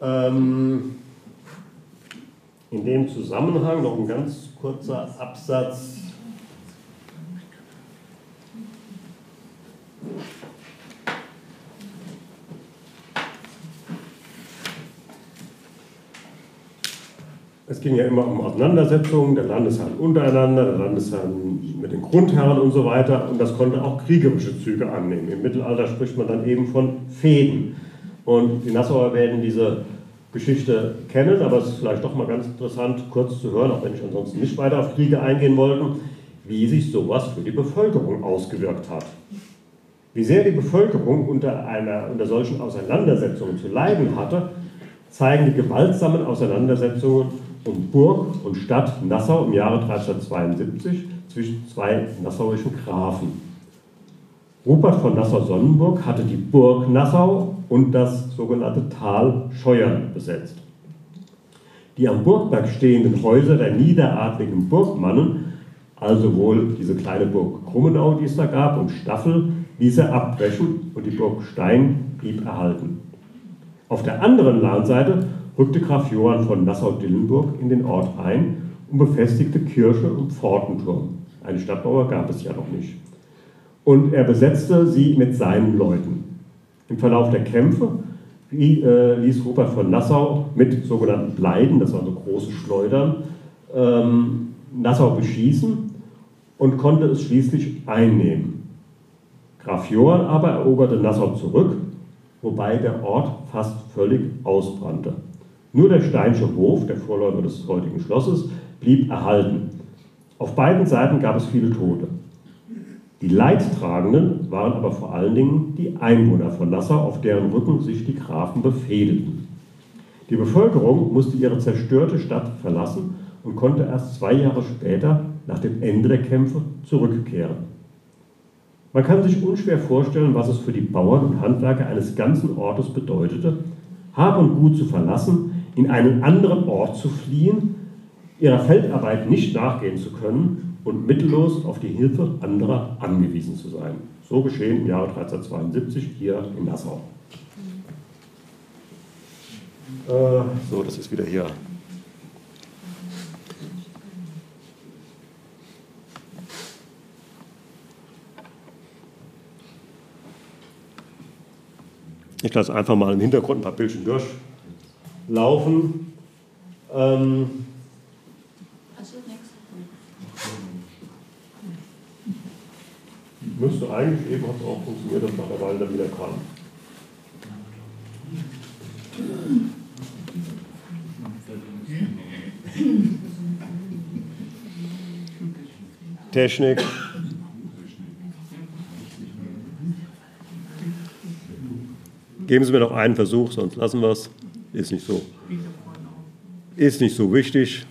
Ähm, in dem Zusammenhang noch ein ganz kurzer Absatz. Es ging ja immer um Auseinandersetzungen der Landesherren untereinander, der Landesherren mit den Grundherren und so weiter. Und das konnte auch kriegerische Züge annehmen. Im Mittelalter spricht man dann eben von Fäden. Und die Nassauer werden diese Geschichte kennen, aber es ist vielleicht doch mal ganz interessant, kurz zu hören, auch wenn ich ansonsten nicht weiter auf Kriege eingehen wollte, wie sich sowas für die Bevölkerung ausgewirkt hat. Wie sehr die Bevölkerung unter, einer, unter solchen Auseinandersetzungen zu leiden hatte, zeigen die gewaltsamen Auseinandersetzungen um Burg und Stadt Nassau im Jahre 1372 zwischen zwei nassauischen Grafen. Rupert von Nassau-Sonnenburg hatte die Burg Nassau und das sogenannte Tal Scheuern besetzt. Die am Burgberg stehenden Häuser der niederadligen Burgmannen, also wohl diese kleine Burg Krummenau, die es da gab, und Staffel, ließ er abbrechen und die Burg Stein blieb erhalten. Auf der anderen Lahnseite rückte Graf Johann von Nassau-Dillenburg in den Ort ein und befestigte Kirche und Pfortenturm. Eine Stadtmauer gab es ja noch nicht und er besetzte sie mit seinen Leuten. Im Verlauf der Kämpfe äh, ließ Rupert von Nassau mit sogenannten Bleiden, das waren so große Schleudern, ähm, Nassau beschießen und konnte es schließlich einnehmen. Graf Johann aber eroberte Nassau zurück, wobei der Ort fast völlig ausbrannte. Nur der Steinsche Hof, der Vorläufer des heutigen Schlosses, blieb erhalten. Auf beiden Seiten gab es viele Tote. Die Leidtragenden waren aber vor allen Dingen die Einwohner von Nassau, auf deren Rücken sich die Grafen befehdeten. Die Bevölkerung musste ihre zerstörte Stadt verlassen und konnte erst zwei Jahre später, nach dem Ende der Kämpfe, zurückkehren. Man kann sich unschwer vorstellen, was es für die Bauern und Handwerker eines ganzen Ortes bedeutete, Hab und Gut zu verlassen, in einen anderen Ort zu fliehen, ihrer Feldarbeit nicht nachgehen zu können und mittellos auf die Hilfe anderer angewiesen zu sein. So geschehen im Jahre 1372 hier in Nassau. Äh, so, das ist wieder hier. Ich lasse einfach mal im Hintergrund ein paar Bildchen durchlaufen. Ähm, müsste eigentlich eben, hat es auch funktioniert, dass nach der Weile dann wieder kam. Technik. Geben Sie mir noch einen Versuch, sonst lassen wir es. Ist nicht so. Ist nicht so wichtig.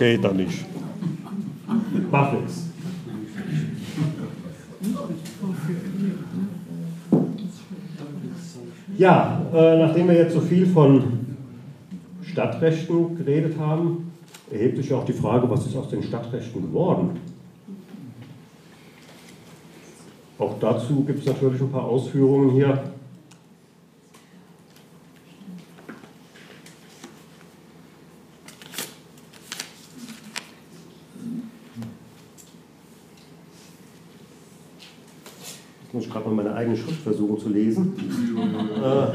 Okay, dann nicht. Macht nichts. Ja, äh, nachdem wir jetzt so viel von Stadtrechten geredet haben, erhebt sich auch die Frage, was ist aus den Stadtrechten geworden? Auch dazu gibt es natürlich ein paar Ausführungen hier. Eigene Schrift versuchen zu lesen. äh,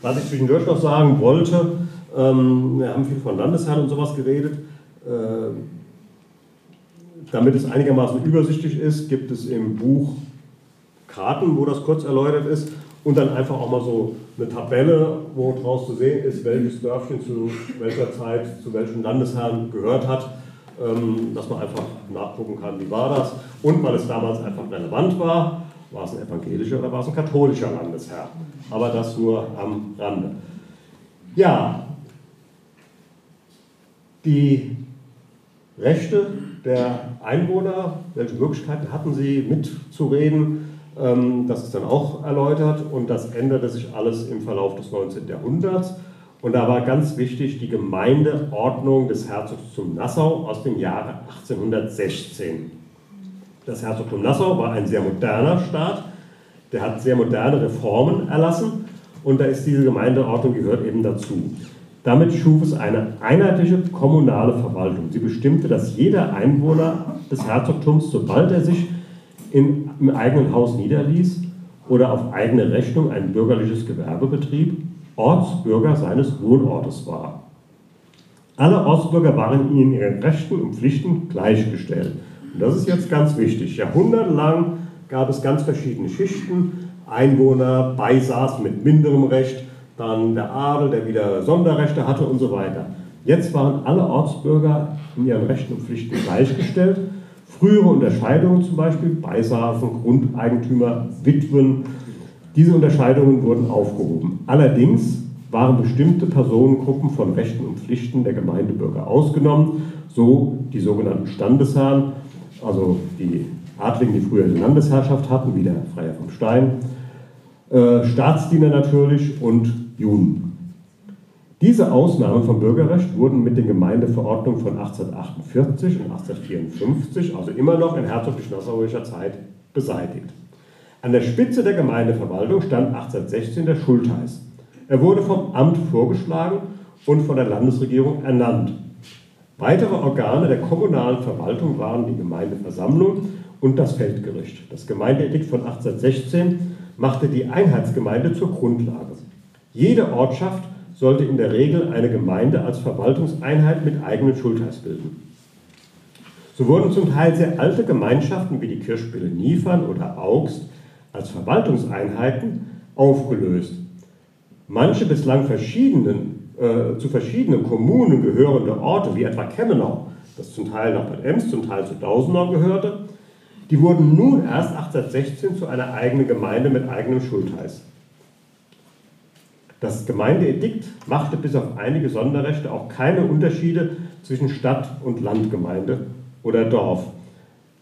was ich zwischendurch noch sagen wollte, ähm, wir haben viel von Landesherren und sowas geredet. Äh, damit es einigermaßen übersichtlich ist, gibt es im Buch Karten, wo das kurz erläutert ist. Und dann einfach auch mal so eine Tabelle, wo draus zu sehen ist, welches Dörfchen zu welcher Zeit zu welchem Landesherrn gehört hat, ähm, dass man einfach nachgucken kann, wie war das. Und weil es damals einfach relevant war, war es ein evangelischer oder war es ein katholischer Landesherr. Aber das nur am Rande. Ja, die Rechte der Einwohner, welche Möglichkeiten hatten sie mitzureden, ähm, das ist dann auch erläutert und das änderte sich alles im Verlauf des 19. Jahrhunderts. Und da war ganz wichtig die Gemeindeordnung des Herzogtums Nassau aus dem Jahre 1816. Das Herzogtum Nassau war ein sehr moderner Staat, der hat sehr moderne Reformen erlassen und da ist diese Gemeindeordnung gehört eben dazu. Damit schuf es eine einheitliche kommunale Verwaltung. Sie bestimmte, dass jeder Einwohner des Herzogtums, sobald er sich in, im eigenen Haus niederließ oder auf eigene Rechnung ein bürgerliches Gewerbe betrieb, Ortsbürger seines Wohnortes war. Alle Ortsbürger waren in ihren Rechten und Pflichten gleichgestellt. Und das ist jetzt ganz wichtig. Jahrhundertelang gab es ganz verschiedene Schichten, Einwohner, Beisaß mit minderem Recht, dann der Adel, der wieder Sonderrechte hatte und so weiter. Jetzt waren alle Ortsbürger in ihren Rechten und Pflichten gleichgestellt. Frühere Unterscheidungen zum Beispiel, Beisaßen, Grundeigentümer, Witwen, diese Unterscheidungen wurden aufgehoben. Allerdings waren bestimmte Personengruppen von Rechten und Pflichten der Gemeindebürger ausgenommen, so die sogenannten Standesherren, also die Adligen, die früher die Landesherrschaft hatten, wie der Freier vom Stein, äh, Staatsdiener natürlich und Juden. Diese Ausnahmen vom Bürgerrecht wurden mit den Gemeindeverordnungen von 1848 und 1854, also immer noch in herzoglich-nassauischer Zeit, beseitigt. An der Spitze der Gemeindeverwaltung stand 1816 der Schultheiß. Er wurde vom Amt vorgeschlagen und von der Landesregierung ernannt. Weitere Organe der kommunalen Verwaltung waren die Gemeindeversammlung und das Feldgericht. Das Gemeindeedikt von 1816 machte die Einheitsgemeinde zur Grundlage. Jede Ortschaft sollte in der Regel eine Gemeinde als Verwaltungseinheit mit eigenem Schultheiß bilden. So wurden zum Teil sehr alte Gemeinschaften wie die Kirchspiele Niefern oder Augst als Verwaltungseinheiten aufgelöst. Manche bislang verschiedenen, äh, zu verschiedenen Kommunen gehörende Orte, wie etwa Kemmenau, das zum Teil nach Bad Ems, zum Teil zu Dausenau gehörte, die wurden nun erst 1816 zu einer eigenen Gemeinde mit eigenem Schultheiß. Das Gemeindeedikt machte bis auf einige Sonderrechte auch keine Unterschiede zwischen Stadt- und Landgemeinde oder Dorf.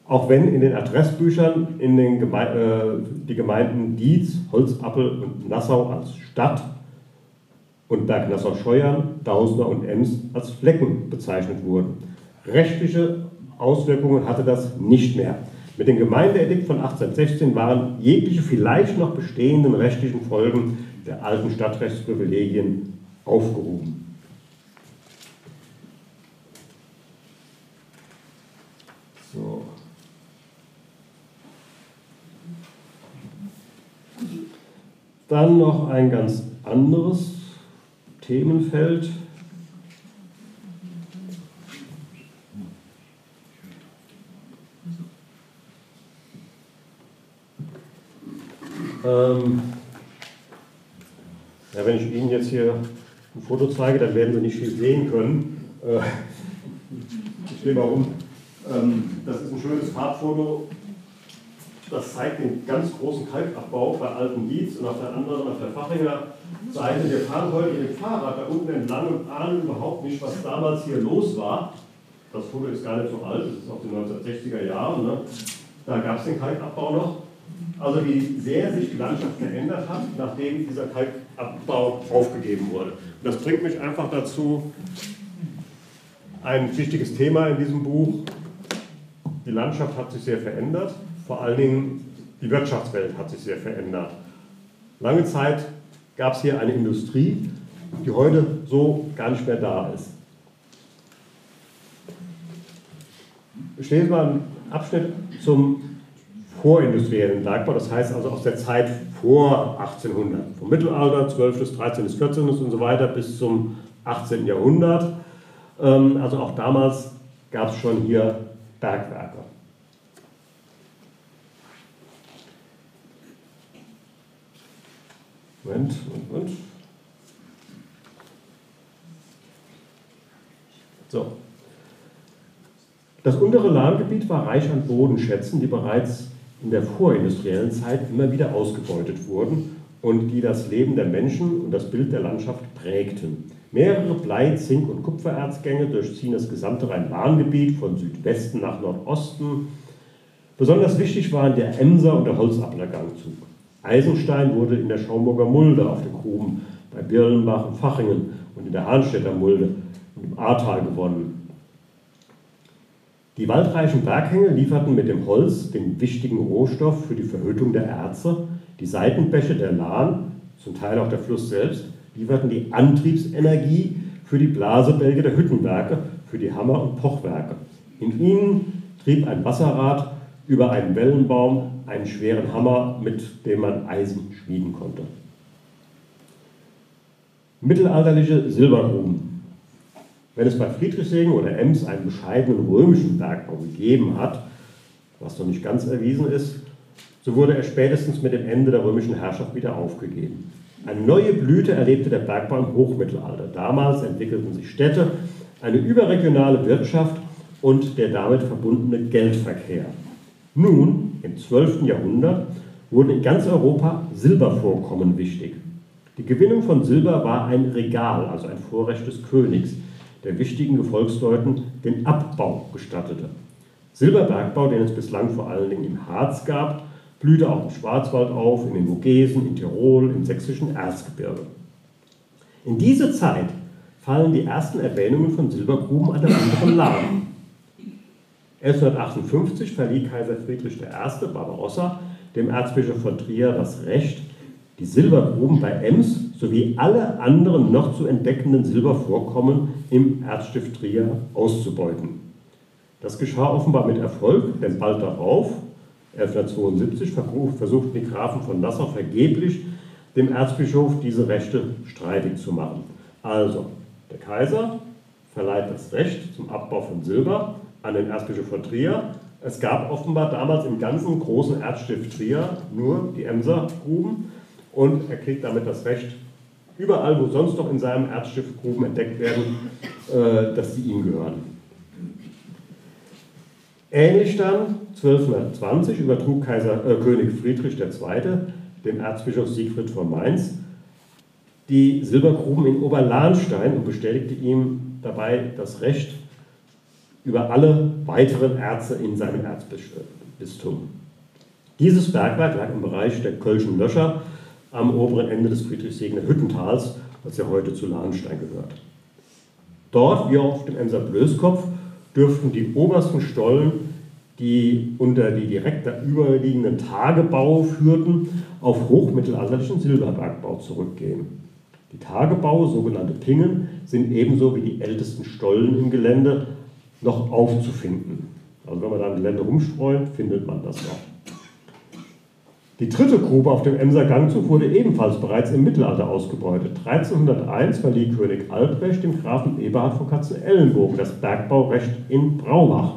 Auch wenn in den Adressbüchern in den Geme äh, die Gemeinden Dietz, Holzappel und Nassau als Stadt und Berg Nassau-Scheuern, Dausner und Ems als Flecken bezeichnet wurden. Rechtliche Auswirkungen hatte das nicht mehr. Mit dem Gemeindeedikt von 1816 waren jegliche vielleicht noch bestehenden rechtlichen Folgen der alten Stadtrechtsprivilegien aufgehoben. So. Dann noch ein ganz anderes Themenfeld. Ähm, ja, wenn ich Ihnen jetzt hier ein Foto zeige, dann werden Sie nicht viel sehen können. Äh, ich sehe warum. Ähm, das ist ein schönes Farbfoto. Das zeigt den ganz großen Kalkabbau bei Alten Dietz und auf der anderen, auf der Fachinger Seite. Wir fahren heute mit dem Fahrrad da unten entlang und ahnen überhaupt nicht, was damals hier los war. Das Foto ist gar nicht so alt, das ist aus den 1960er Jahren. Ne? Da gab es den Kalkabbau noch. Also wie sehr sich die Landschaft verändert hat, nachdem dieser Kalkabbau aufgegeben wurde. Und das bringt mich einfach dazu, ein wichtiges Thema in diesem Buch. Die Landschaft hat sich sehr verändert, vor allen Dingen die Wirtschaftswelt hat sich sehr verändert. Lange Zeit gab es hier eine Industrie, die heute so gar nicht mehr da ist. Ich lese mal einen Abschnitt zum vorindustriellen Bergbau, das heißt also aus der Zeit vor 1800, vom Mittelalter, 12. bis 13. bis 14. und so weiter bis zum 18. Jahrhundert. Ähm, also auch damals gab es schon hier Bergwerke. Moment, Moment. So. Das untere Lahngebiet war reich an Bodenschätzen, die bereits in der vorindustriellen Zeit immer wieder ausgebeutet wurden und die das Leben der Menschen und das Bild der Landschaft prägten. Mehrere Blei-, Zink- und Kupfererzgänge durchziehen das gesamte Rhein-Lahn-Gebiet von Südwesten nach Nordosten. Besonders wichtig waren der Emser und der Holzablergangzug. Eisenstein wurde in der Schaumburger Mulde auf den Gruben bei Birlenbach und Fachingen und in der Hahnstädter Mulde und im Ahrtal gewonnen. Die waldreichen Berghänge lieferten mit dem Holz den wichtigen Rohstoff für die Verhüttung der Erze. Die Seitenbäche der Lahn, zum Teil auch der Fluss selbst, lieferten die Antriebsenergie für die Blasebälge der Hüttenwerke, für die Hammer- und Pochwerke. In ihnen trieb ein Wasserrad über einen Wellenbaum einen schweren Hammer, mit dem man Eisen schmieden konnte. Mittelalterliche Silbergruben. Wenn es bei Friedrichshagen oder Ems einen bescheidenen römischen Bergbau gegeben hat, was noch nicht ganz erwiesen ist, so wurde er spätestens mit dem Ende der römischen Herrschaft wieder aufgegeben. Eine neue Blüte erlebte der Bergbau im Hochmittelalter. Damals entwickelten sich Städte, eine überregionale Wirtschaft und der damit verbundene Geldverkehr. Nun, im 12. Jahrhundert, wurden in ganz Europa Silbervorkommen wichtig. Die Gewinnung von Silber war ein Regal, also ein Vorrecht des Königs, der wichtigen Gefolgsleuten den Abbau gestattete. Silberbergbau, den es bislang vor allen Dingen im Harz gab, blühte auch im Schwarzwald auf, in den Vogesen, in Tirol, im sächsischen Erzgebirge. In diese Zeit fallen die ersten Erwähnungen von Silbergruben an der anderen Lahn. 1158 verlieh Kaiser Friedrich I. Barbarossa dem Erzbischof von Trier das Recht, die Silbergruben bei Ems sowie alle anderen noch zu entdeckenden Silbervorkommen im Erzstift Trier auszubeuten. Das geschah offenbar mit Erfolg, denn bald darauf, 1172, versuchten die Grafen von Nassau vergeblich, dem Erzbischof diese Rechte streitig zu machen. Also, der Kaiser verleiht das Recht zum Abbau von Silber an den Erzbischof von Trier. Es gab offenbar damals im ganzen großen Erzstift Trier nur die Emser-Gruben und er kriegt damit das Recht, überall, wo sonst noch in seinem Erzstift Gruben entdeckt werden, äh, dass sie ihm gehören. Ähnlich dann 1220 übertrug Kaiser, äh, König Friedrich II. dem Erzbischof Siegfried von Mainz die Silbergruben in Oberlahnstein und bestätigte ihm dabei das Recht über alle weiteren Erze in seinem Erzbistum. Dieses Bergwerk lag im Bereich der Kölschen Löscher am oberen Ende des Friedrichshagener Hüttentals, das ja heute zu Lahnstein gehört. Dort, wie auch auf dem Emser Blöskopf, dürften die obersten Stollen, die unter die direkt darüberliegenden Tagebau führten, auf hochmittelalterlichen Silberbergbau zurückgehen. Die Tagebaue, sogenannte Pingen, sind ebenso wie die ältesten Stollen im Gelände noch aufzufinden. Also wenn man da im Gelände rumstreut, findet man das noch. Die dritte Grube auf dem Emser Gangzug wurde ebenfalls bereits im Mittelalter ausgebeutet. 1301 verlieh König Albrecht dem Grafen Eberhard von Katzenellenbogen das Bergbaurecht in Braubach.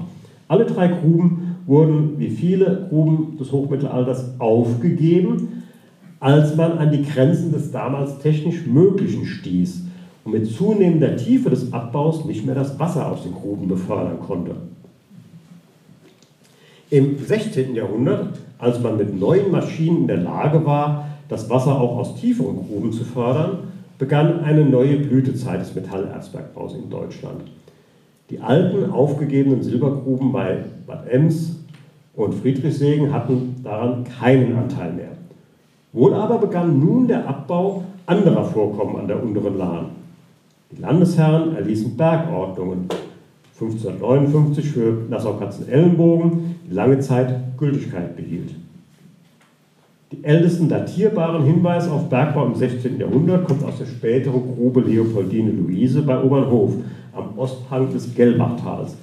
Alle drei Gruben wurden, wie viele Gruben des Hochmittelalters, aufgegeben, als man an die Grenzen des damals technisch Möglichen stieß und mit zunehmender Tiefe des Abbaus nicht mehr das Wasser aus den Gruben befördern konnte. Im 16. Jahrhundert als man mit neuen Maschinen in der Lage war, das Wasser auch aus tieferen Gruben zu fördern, begann eine neue Blütezeit des Metallerzbergbaus in Deutschland. Die alten, aufgegebenen Silbergruben bei Bad Ems und Friedrichshagen hatten daran keinen Anteil mehr. Wohl aber begann nun der Abbau anderer Vorkommen an der unteren Lahn. Die Landesherren erließen Bergordnungen 1559 für Nassau-Katzenellenbogen, die lange Zeit Gültigkeit behielt. Die ältesten datierbaren Hinweise auf Bergbau im 16. Jahrhundert kommt aus der späteren Grube Leopoldine Luise bei Obernhof am Osthang des Gelbachtals.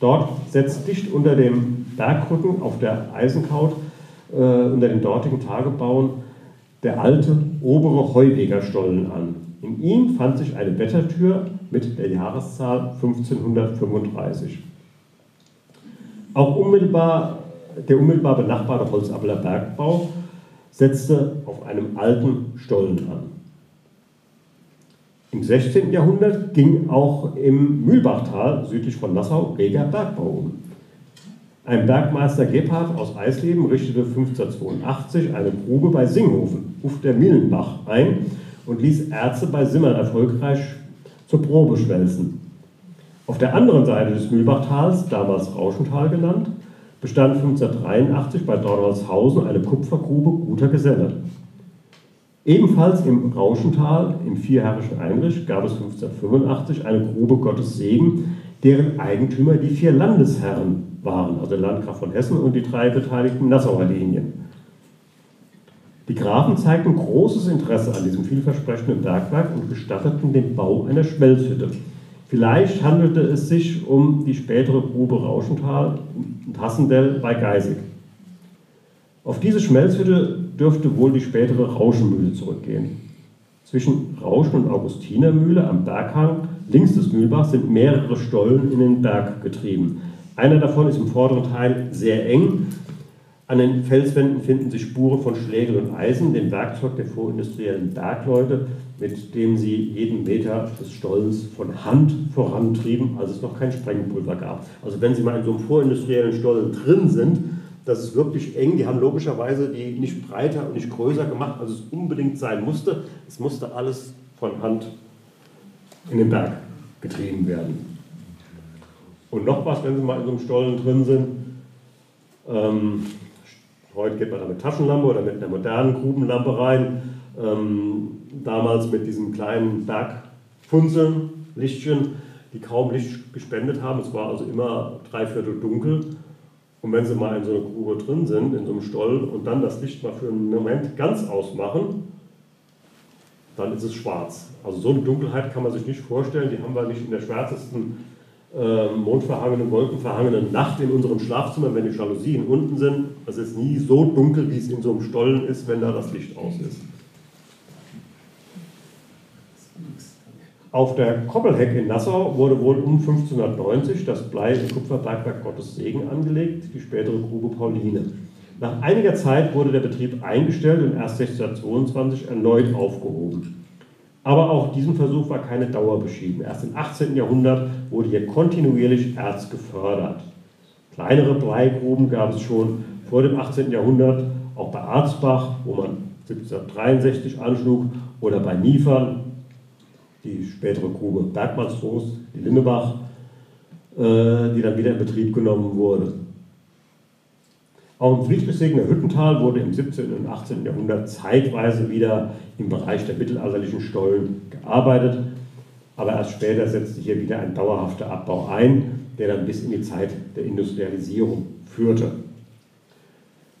Dort setzt dicht unter dem Bergrücken auf der Eisenkaut äh, unter den dortigen Tagebauen der alte obere Heuwegerstollen an. In ihm fand sich eine Wettertür mit der Jahreszahl 1535. Auch unmittelbar, der unmittelbar benachbarte Holzabler Bergbau setzte auf einem alten Stollen an. Im 16. Jahrhundert ging auch im Mühlbachtal südlich von Nassau reger Bergbau um. Ein Bergmeister Gebhardt aus Eisleben richtete 1582 eine Grube bei Singhofen, auf der Millenbach, ein und ließ Erze bei Simmern erfolgreich zur Probe schwelzen. Auf der anderen Seite des Mühlbachtals, damals Rauschental genannt, bestand 1583 bei Dornholzhausen eine Kupfergrube Guter Geselle. Ebenfalls im Rauschental, im vierherrischen Einrich, gab es 1585 eine Grube Gottes Segen, deren Eigentümer die vier Landesherren waren, also der Landgraf von Hessen und die drei beteiligten Nassauer Linien. Die Grafen zeigten großes Interesse an diesem vielversprechenden Bergwerk und gestatteten den Bau einer Schmelzhütte. Vielleicht handelte es sich um die spätere Grube Rauschental und Hassendell bei Geisig. Auf diese Schmelzhütte dürfte wohl die spätere Rauschenmühle zurückgehen. Zwischen Rauschen und Augustinermühle am Berghang links des Mühlbachs sind mehrere Stollen in den Berg getrieben. Einer davon ist im vorderen Teil sehr eng. An den Felswänden finden sich Spuren von Schlägel und Eisen, dem Werkzeug der vorindustriellen Bergleute, mit dem sie jeden Meter des Stollens von Hand vorantrieben, als es noch kein Sprengpulver gab. Also wenn Sie mal in so einem vorindustriellen Stollen drin sind, das ist wirklich eng. Die haben logischerweise die nicht breiter und nicht größer gemacht, als es unbedingt sein musste. Es musste alles von Hand in den Berg getrieben werden. Und noch was, wenn Sie mal in so einem Stollen drin sind. Ähm, heute geht man da mit Taschenlampe oder mit einer modernen Grubenlampe rein. Ähm, damals mit diesen kleinen Bergfunzeln, Lichtchen, die kaum Licht gespendet haben. Es war also immer dreiviertel dunkel. Und wenn Sie mal in so einer Grube drin sind, in so einem Stollen, und dann das Licht mal für einen Moment ganz ausmachen, dann ist es schwarz. Also so eine Dunkelheit kann man sich nicht vorstellen. Die haben wir nicht in der schwärzesten äh, mondverhangenen, wolkenverhangenen Nacht in unserem Schlafzimmer, wenn die Jalousien unten sind. Es ist nie so dunkel, wie es in so einem Stollen ist, wenn da das Licht aus ist. Auf der Koppelheck in Nassau wurde wohl um 1590 das Blei- und Kupferbergwerk Gottes Segen angelegt, die spätere Grube Pauline. Nach einiger Zeit wurde der Betrieb eingestellt und erst 1622 erneut aufgehoben. Aber auch diesem Versuch war keine Dauer beschieden. Erst im 18. Jahrhundert wurde hier kontinuierlich Erz gefördert. Kleinere Bleigruben gab es schon vor dem 18. Jahrhundert, auch bei Arzbach, wo man 1763 anschlug, oder bei Niefern die spätere Grube Bergmannstrost, die Linnebach, äh, die dann wieder in Betrieb genommen wurde. Auch im Friedrichsegener Hüttental wurde im 17. und 18. Jahrhundert zeitweise wieder im Bereich der mittelalterlichen Stollen gearbeitet, aber erst später setzte hier wieder ein dauerhafter Abbau ein, der dann bis in die Zeit der Industrialisierung führte.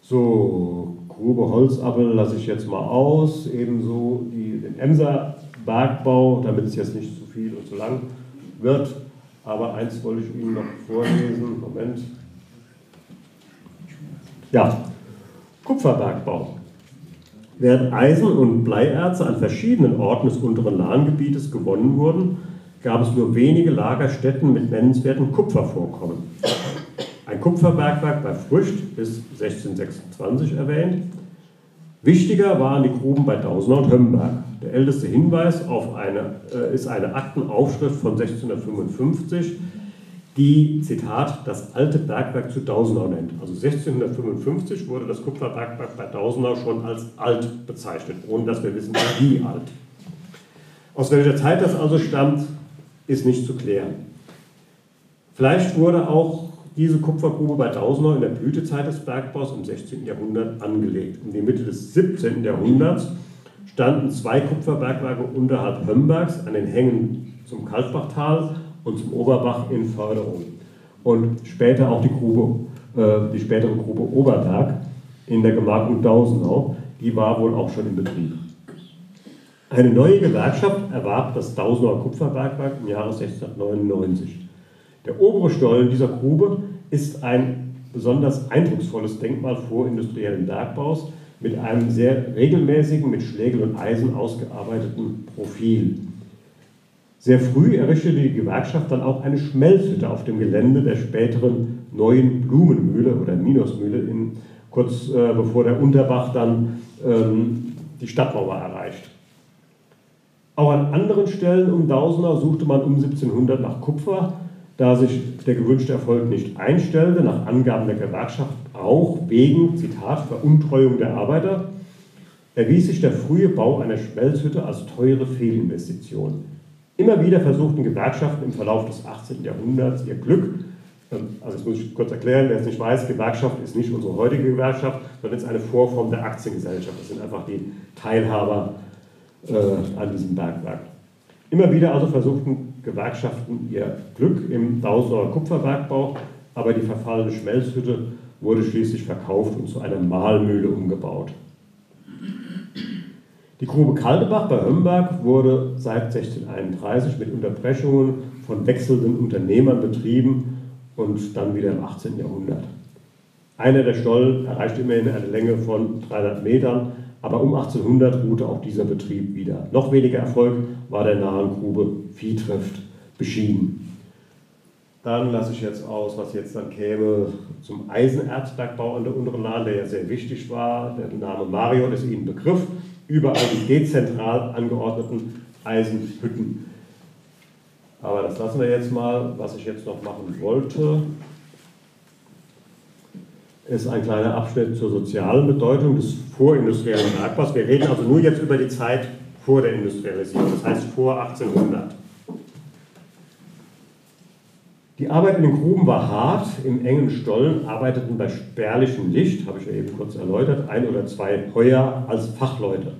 So, Grube Holzappel lasse ich jetzt mal aus, ebenso die, den Emser Bergbau, damit es jetzt nicht zu viel und zu lang wird. Aber eins wollte ich Ihnen noch vorlesen. Moment. Ja, Kupferbergbau. Während Eisen- und Bleierze an verschiedenen Orten des unteren Lahngebietes gewonnen wurden, gab es nur wenige Lagerstätten mit nennenswerten Kupfervorkommen. Ein Kupferbergwerk bei Frücht ist 1626 erwähnt. Wichtiger waren die Gruben bei Dausenau und Hömberg. Der älteste Hinweis auf eine, äh, ist eine Aktenaufschrift von 1655, die, Zitat, das alte Bergwerk zu Dausenau nennt. Also 1655 wurde das Kupferbergwerk bei Dausenau schon als alt bezeichnet, ohne dass wir wissen, wie alt. Aus welcher Zeit das also stammt, ist nicht zu klären. Vielleicht wurde auch diese Kupfergrube bei Dausenau in der Blütezeit des Bergbaus im 16. Jahrhundert angelegt. In die Mitte des 17. Jahrhunderts standen zwei Kupferbergwerke unterhalb Hömbergs an den Hängen zum Kaltbachtal und zum Oberbach in Förderung. Und später auch die, Grube, äh, die spätere Grube Oberberg in der Gemarkung Dausenau, die war wohl auch schon in Betrieb. Eine neue Gewerkschaft erwarb das Dausenauer Kupferbergwerk im Jahre 1699. Der obere Stollen dieser Grube ist ein besonders eindrucksvolles Denkmal vorindustriellen Bergbaus, mit einem sehr regelmäßigen, mit Schlägel und Eisen ausgearbeiteten Profil. Sehr früh errichtete die Gewerkschaft dann auch eine Schmelzhütte auf dem Gelände der späteren neuen Blumenmühle oder Minusmühle, in, kurz äh, bevor der Unterbach dann ähm, die Stadtmauer erreicht. Auch an anderen Stellen um Dausenau suchte man um 1700 nach Kupfer, da sich der gewünschte Erfolg nicht einstellte, nach Angaben der Gewerkschaft auch wegen, Zitat, Veruntreuung der Arbeiter, erwies sich der frühe Bau einer Schmelzhütte als teure Fehlinvestition. Immer wieder versuchten Gewerkschaften im Verlauf des 18. Jahrhunderts ihr Glück. Ähm, also das muss ich kurz erklären, wer es nicht weiß, Gewerkschaft ist nicht unsere heutige Gewerkschaft, sondern ist eine Vorform der Aktiengesellschaft. Das sind einfach die Teilhaber äh, an diesem Bergwerk. Immer wieder also versuchten Gewerkschaften ihr Glück im Dausenauer Kupferbergbau, aber die verfallene Schmelzhütte wurde schließlich verkauft und zu einer Mahlmühle umgebaut. Die Grube Kaldebach bei Hömberg wurde seit 1631 mit Unterbrechungen von wechselnden Unternehmern betrieben und dann wieder im 18. Jahrhundert. Einer der Stollen erreichte immerhin eine Länge von 300 Metern, aber um 1800 ruhte auch dieser Betrieb wieder. Noch weniger Erfolg war der nahen Grube Viehtrift beschieden. Dann lasse ich jetzt aus, was jetzt dann käme zum Eisenerzbergbau an der unteren Lahn, der ja sehr wichtig war. Der Name Marion ist Ihnen Begriff überall die dezentral angeordneten Eisenhütten. Aber das lassen wir jetzt mal. Was ich jetzt noch machen wollte, ist ein kleiner Abschnitt zur sozialen Bedeutung des vorindustriellen Bergbaus. Wir reden also nur jetzt über die Zeit vor der Industrialisierung, das heißt vor 1800. Die Arbeit in den Gruben war hart. Im engen Stollen arbeiteten bei spärlichem Licht, habe ich ja eben kurz erläutert, ein oder zwei Heuer als Fachleute.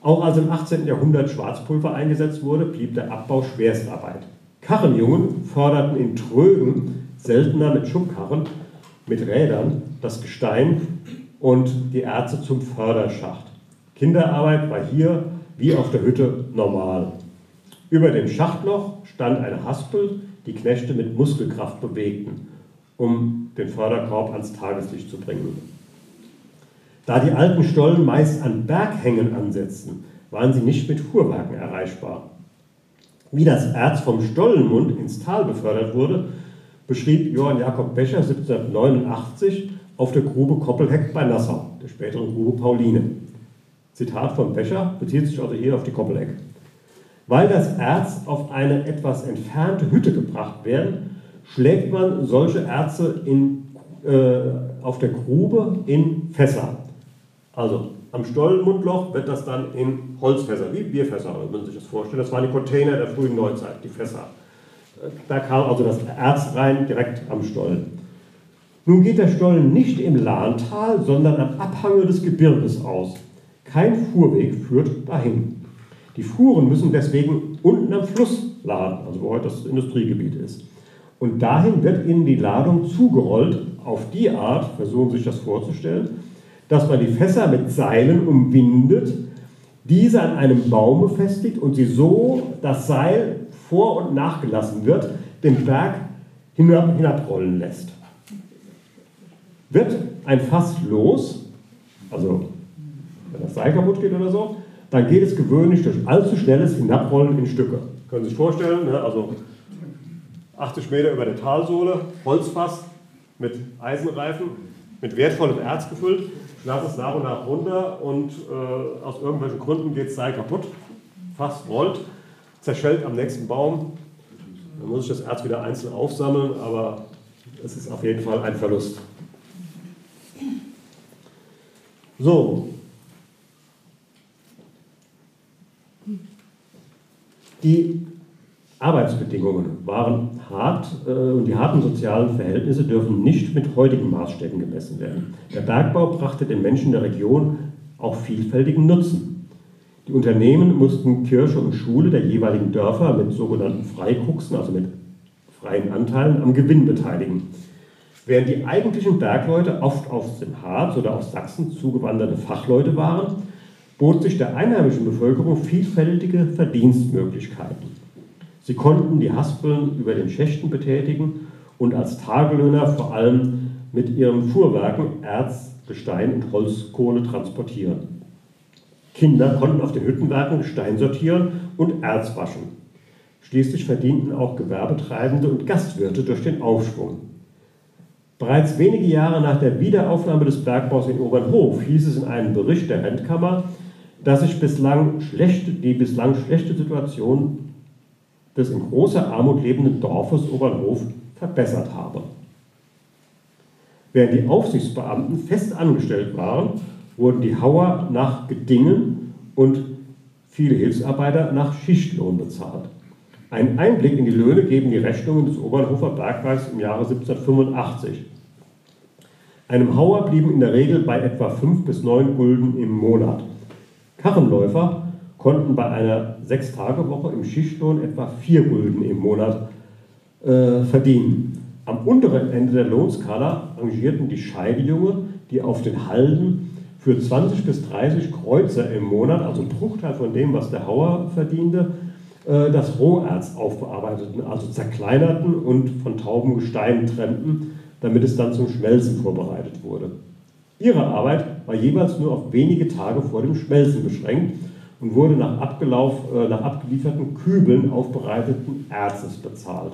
Auch als im 18. Jahrhundert Schwarzpulver eingesetzt wurde, blieb der Abbau Schwerstarbeit. Karrenjungen förderten in Trögen, seltener mit Schubkarren, mit Rädern, das Gestein und die Erze zum Förderschacht. Kinderarbeit war hier wie auf der Hütte normal. Über dem Schachtloch stand eine Haspel, die Knechte mit Muskelkraft bewegten, um den Förderkorb ans Tageslicht zu bringen. Da die alten Stollen meist an Berghängen ansetzten, waren sie nicht mit Fuhrwerken erreichbar. Wie das Erz vom Stollenmund ins Tal befördert wurde, beschrieb Johann Jakob Becher 1789 auf der Grube Koppelheck bei Nassau, der späteren Grube Pauline. Zitat von Becher bezieht sich also hier auf die Koppelheck. Weil das Erz auf eine etwas entfernte Hütte gebracht werden, schlägt man solche Erze in, äh, auf der Grube in Fässer. Also am Stollenmundloch wird das dann in Holzfässer, wie Bierfässer, wenn man sich das vorstellt. Das waren die Container der frühen Neuzeit, die Fässer. Da kam also das Erz rein, direkt am Stollen. Nun geht der Stollen nicht im Lahntal, sondern am Abhange des Gebirges aus. Kein Fuhrweg führt dahin. Die Fuhren müssen deswegen unten am Fluss laden, also wo heute das Industriegebiet ist. Und dahin wird ihnen die Ladung zugerollt, auf die Art, versuchen Sie sich das vorzustellen, dass man die Fässer mit Seilen umwindet, diese an einem Baum befestigt und sie so das Seil vor und nachgelassen wird, den Berg hinab, hinabrollen lässt. Wird ein Fass los, also wenn das Seil kaputt geht oder so, dann geht es gewöhnlich durch allzu schnelles Hinabrollen in Stücke. Können Sie sich vorstellen, ne? also 80 Meter über der Talsohle, Holzfass mit Eisenreifen, mit wertvollem Erz gefüllt, lasse es nach und nach runter und äh, aus irgendwelchen Gründen geht das Seil kaputt, Fass rollt, zerschellt am nächsten Baum. Dann muss ich das Erz wieder einzeln aufsammeln, aber es ist auf jeden Fall ein Verlust. So, Die Arbeitsbedingungen waren hart äh, und die harten sozialen Verhältnisse dürfen nicht mit heutigen Maßstäben gemessen werden. Der Bergbau brachte den Menschen der Region auch vielfältigen Nutzen. Die Unternehmen mussten Kirche und Schule der jeweiligen Dörfer mit sogenannten Freikuchsen, also mit freien Anteilen, am Gewinn beteiligen. Während die eigentlichen Bergleute oft aus dem Harz oder aus Sachsen zugewanderte Fachleute waren, bot sich der einheimischen Bevölkerung vielfältige Verdienstmöglichkeiten. Sie konnten die Haspeln über den Schächten betätigen und als Tagelöhner vor allem mit ihren Fuhrwerken Erz, Gestein und Holzkohle transportieren. Kinder konnten auf den Hüttenwerken Gestein sortieren und Erz waschen. Schließlich verdienten auch Gewerbetreibende und Gastwirte durch den Aufschwung. Bereits wenige Jahre nach der Wiederaufnahme des Bergbaus in Obernhof hieß es in einem Bericht der Rentkammer, dass sich bislang schlechte, die bislang schlechte Situation des in großer Armut lebenden Dorfes Obernhof verbessert habe. Während die Aufsichtsbeamten fest angestellt waren, wurden die Hauer nach Gedingen und viele Hilfsarbeiter nach Schichtlohn bezahlt. Einen Einblick in die Löhne geben die Rechnungen des Obernhofer Bergwerks im Jahre 1785. Einem Hauer blieben in der Regel bei etwa 5 bis 9 Gulden im Monat. Karrenläufer konnten bei einer Sechstagewoche im Schichtlohn etwa 4 Gulden im Monat äh, verdienen. Am unteren Ende der Lohnskala rangierten die Scheidejunge, die auf den Halden für 20 bis 30 Kreuzer im Monat, also ein Bruchteil von dem, was der Hauer verdiente, äh, das Roherz aufbearbeiteten, also zerkleinerten und von tauben Gesteinen trennten, damit es dann zum Schmelzen vorbereitet wurde. Ihre Arbeit war jeweils nur auf wenige Tage vor dem Schmelzen beschränkt und wurde nach, Abgelauf, äh, nach abgelieferten Kübeln aufbereiteten Erzes bezahlt.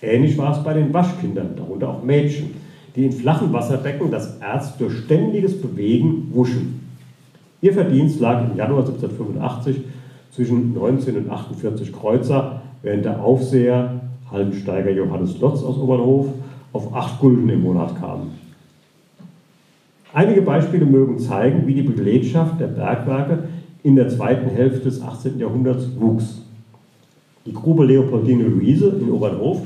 Ähnlich war es bei den Waschkindern, darunter auch Mädchen, die in flachen Wasserbecken das Erz durch ständiges Bewegen wuschen. Ihr Verdienst lag im Januar 1785 zwischen 19 und 48 Kreuzer, während der Aufseher, Hallensteiger Johannes Lotz aus Obernhof, auf 8 Gulden im Monat kam. Einige Beispiele mögen zeigen, wie die Belegschaft der Bergwerke in der zweiten Hälfte des 18. Jahrhunderts wuchs. Die Grube Leopoldine Luise in Obernhof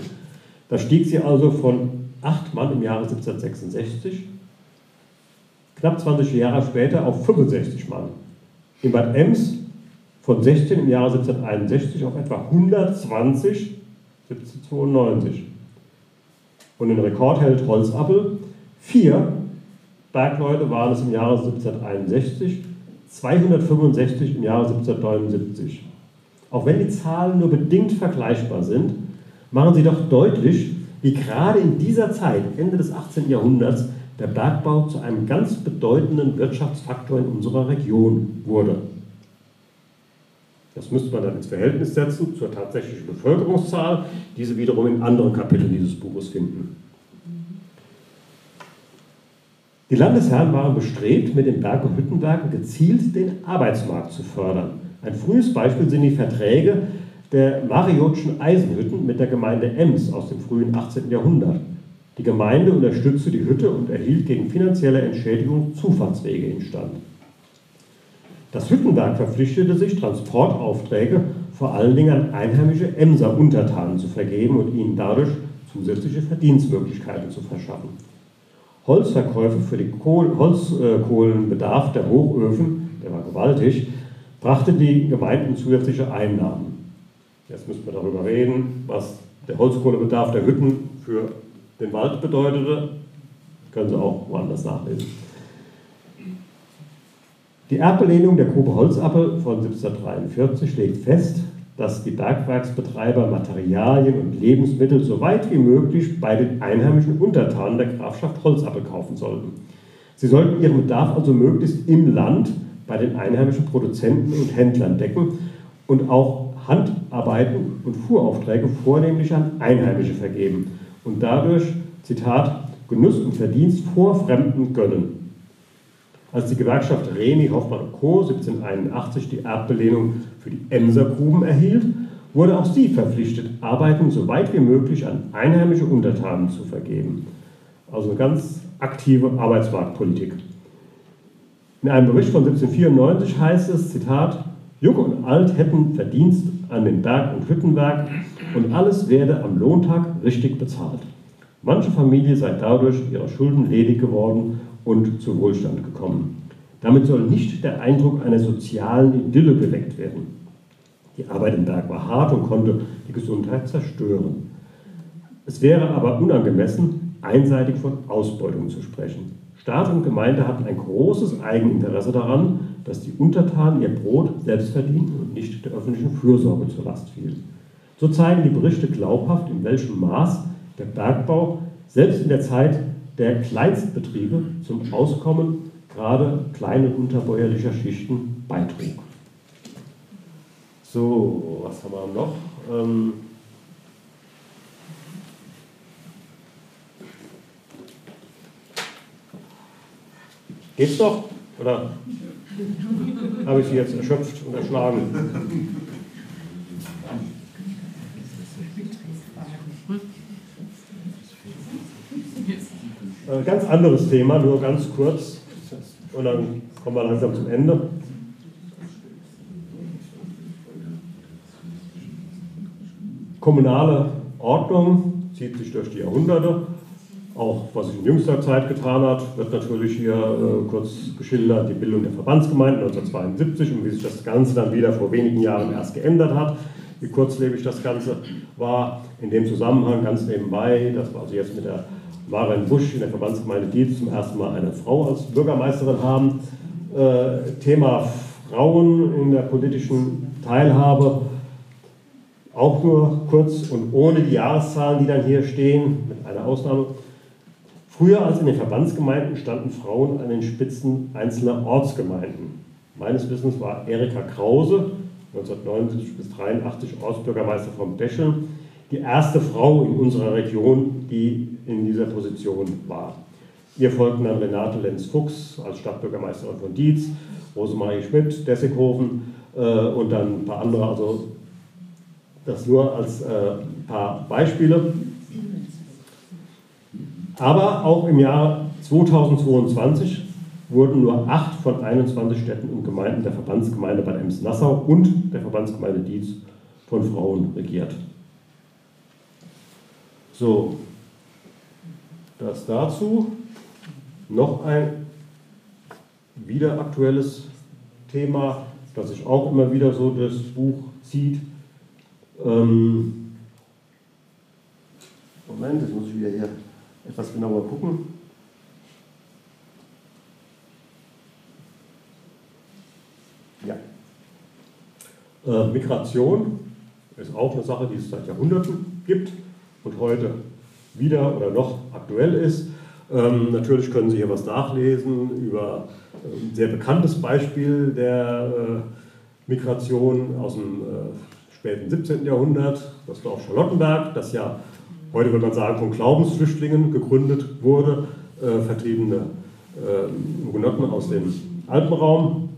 da stieg sie also von 8 Mann im Jahre 1766 knapp 20 Jahre später auf 65 Mann. In Bad Ems von 16 im Jahre 1761 auf etwa 120 1792. Und den Rekord hält Holzappel. Vier Bergleute waren es im Jahre 1761, 265 im Jahre 1779. Auch wenn die Zahlen nur bedingt vergleichbar sind, machen sie doch deutlich, wie gerade in dieser Zeit, Ende des 18. Jahrhunderts, der Bergbau zu einem ganz bedeutenden Wirtschaftsfaktor in unserer Region wurde. Das müsste man dann ins Verhältnis setzen zur tatsächlichen Bevölkerungszahl, diese wiederum in anderen Kapiteln dieses Buches finden. Die Landesherren waren bestrebt, mit den Berg- und Hüttenwerken gezielt den Arbeitsmarkt zu fördern. Ein frühes Beispiel sind die Verträge der Mariotschen Eisenhütten mit der Gemeinde Ems aus dem frühen 18. Jahrhundert. Die Gemeinde unterstützte die Hütte und erhielt gegen finanzielle Entschädigung Zufahrtswege instand. Das Hüttenwerk verpflichtete sich, Transportaufträge vor allen Dingen an einheimische Emser Untertanen zu vergeben und ihnen dadurch zusätzliche Verdienstmöglichkeiten zu verschaffen. Holzverkäufe für den Holzkohlenbedarf der Hochöfen, der war gewaltig, brachte die Gemeinden zusätzliche Einnahmen. Jetzt müssen wir darüber reden, was der Holzkohlebedarf der Hütten für den Wald bedeutete. können Sie auch woanders nachlesen. Die Erbbelehnung der Grube Holzappel von 1743 legt fest, dass die Bergwerksbetreiber Materialien und Lebensmittel so weit wie möglich bei den einheimischen Untertanen der Grafschaft Holzappel kaufen sollten. Sie sollten ihren Bedarf also möglichst im Land bei den einheimischen Produzenten und Händlern decken und auch Handarbeiten und Fuhraufträge vornehmlich an Einheimische vergeben und dadurch, Zitat, Genuss und Verdienst vor Fremden gönnen. Als die Gewerkschaft Remi Hoffmann Co. 1781 die Erbbelehnung für die Emsergruben erhielt, wurde auch sie verpflichtet, Arbeiten so weit wie möglich an einheimische Untertanen zu vergeben. Also eine ganz aktive Arbeitsmarktpolitik. In einem Bericht von 1794 heißt es, Zitat, Jung und Alt hätten Verdienst an den Berg- und Hüttenwerk und alles werde am Lohntag richtig bezahlt. Manche Familie sei dadurch ihrer Schulden ledig geworden und zu Wohlstand gekommen. Damit soll nicht der Eindruck einer sozialen Idylle geweckt werden. Die Arbeit im Berg war hart und konnte die Gesundheit zerstören. Es wäre aber unangemessen, einseitig von Ausbeutung zu sprechen. Staat und Gemeinde hatten ein großes Eigeninteresse daran, dass die Untertanen ihr Brot selbst verdienten und nicht der öffentlichen Fürsorge zur Last fiel. So zeigen die Berichte glaubhaft, in welchem Maß der Bergbau selbst in der Zeit der Kleinstbetriebe zum Auskommen gerade kleiner unterbäuerlicher Schichten beitrug. So, was haben wir noch? Ähm Geht's doch? Oder habe ich sie jetzt erschöpft und erschlagen? Äh, ganz anderes Thema, nur ganz kurz. Und dann kommen wir langsam zum Ende. Kommunale Ordnung zieht sich durch die Jahrhunderte. Auch was sich in jüngster Zeit getan hat, wird natürlich hier äh, kurz geschildert, die Bildung der Verbandsgemeinden 1972 und wie sich das Ganze dann wieder vor wenigen Jahren erst geändert hat, wie kurzlebig das Ganze war. In dem Zusammenhang ganz nebenbei, dass wir also jetzt mit der Maren Busch in der Verbandsgemeinde Dietz zum ersten Mal eine Frau als Bürgermeisterin haben. Äh, Thema Frauen in der politischen Teilhabe auch nur kurz und ohne die Jahreszahlen, die dann hier stehen, mit einer Ausnahme. Früher als in den Verbandsgemeinden standen Frauen an den Spitzen einzelner Ortsgemeinden. Meines Wissens war Erika Krause, 1979 bis 1983 Ortsbürgermeister von Bescheln, die erste Frau in unserer Region, die in dieser Position war. Ihr folgten dann Renate Lenz-Fuchs als Stadtbürgermeisterin von Dietz, Rosemarie Schmidt, Dessighofen äh, und dann ein paar andere, also das nur als äh, paar Beispiele. Aber auch im Jahr 2022 wurden nur acht von 21 Städten und Gemeinden der Verbandsgemeinde Bad Ems-Nassau und der Verbandsgemeinde Dietz von Frauen regiert. So, das dazu. Noch ein wieder aktuelles Thema, das sich auch immer wieder so durchs Buch zieht. Ähm Moment, jetzt muss ich wieder hier etwas genauer gucken. Ja. Äh, Migration ist auch eine Sache, die es seit Jahrhunderten gibt und heute wieder oder noch aktuell ist. Ähm, natürlich können Sie hier was nachlesen über ein sehr bekanntes Beispiel der äh, Migration aus dem äh, späten 17. Jahrhundert, das Dorf Charlottenberg, das ja heute würde man sagen von Glaubensflüchtlingen gegründet wurde, äh, vertriebene äh, Hugenotten aus dem Alpenraum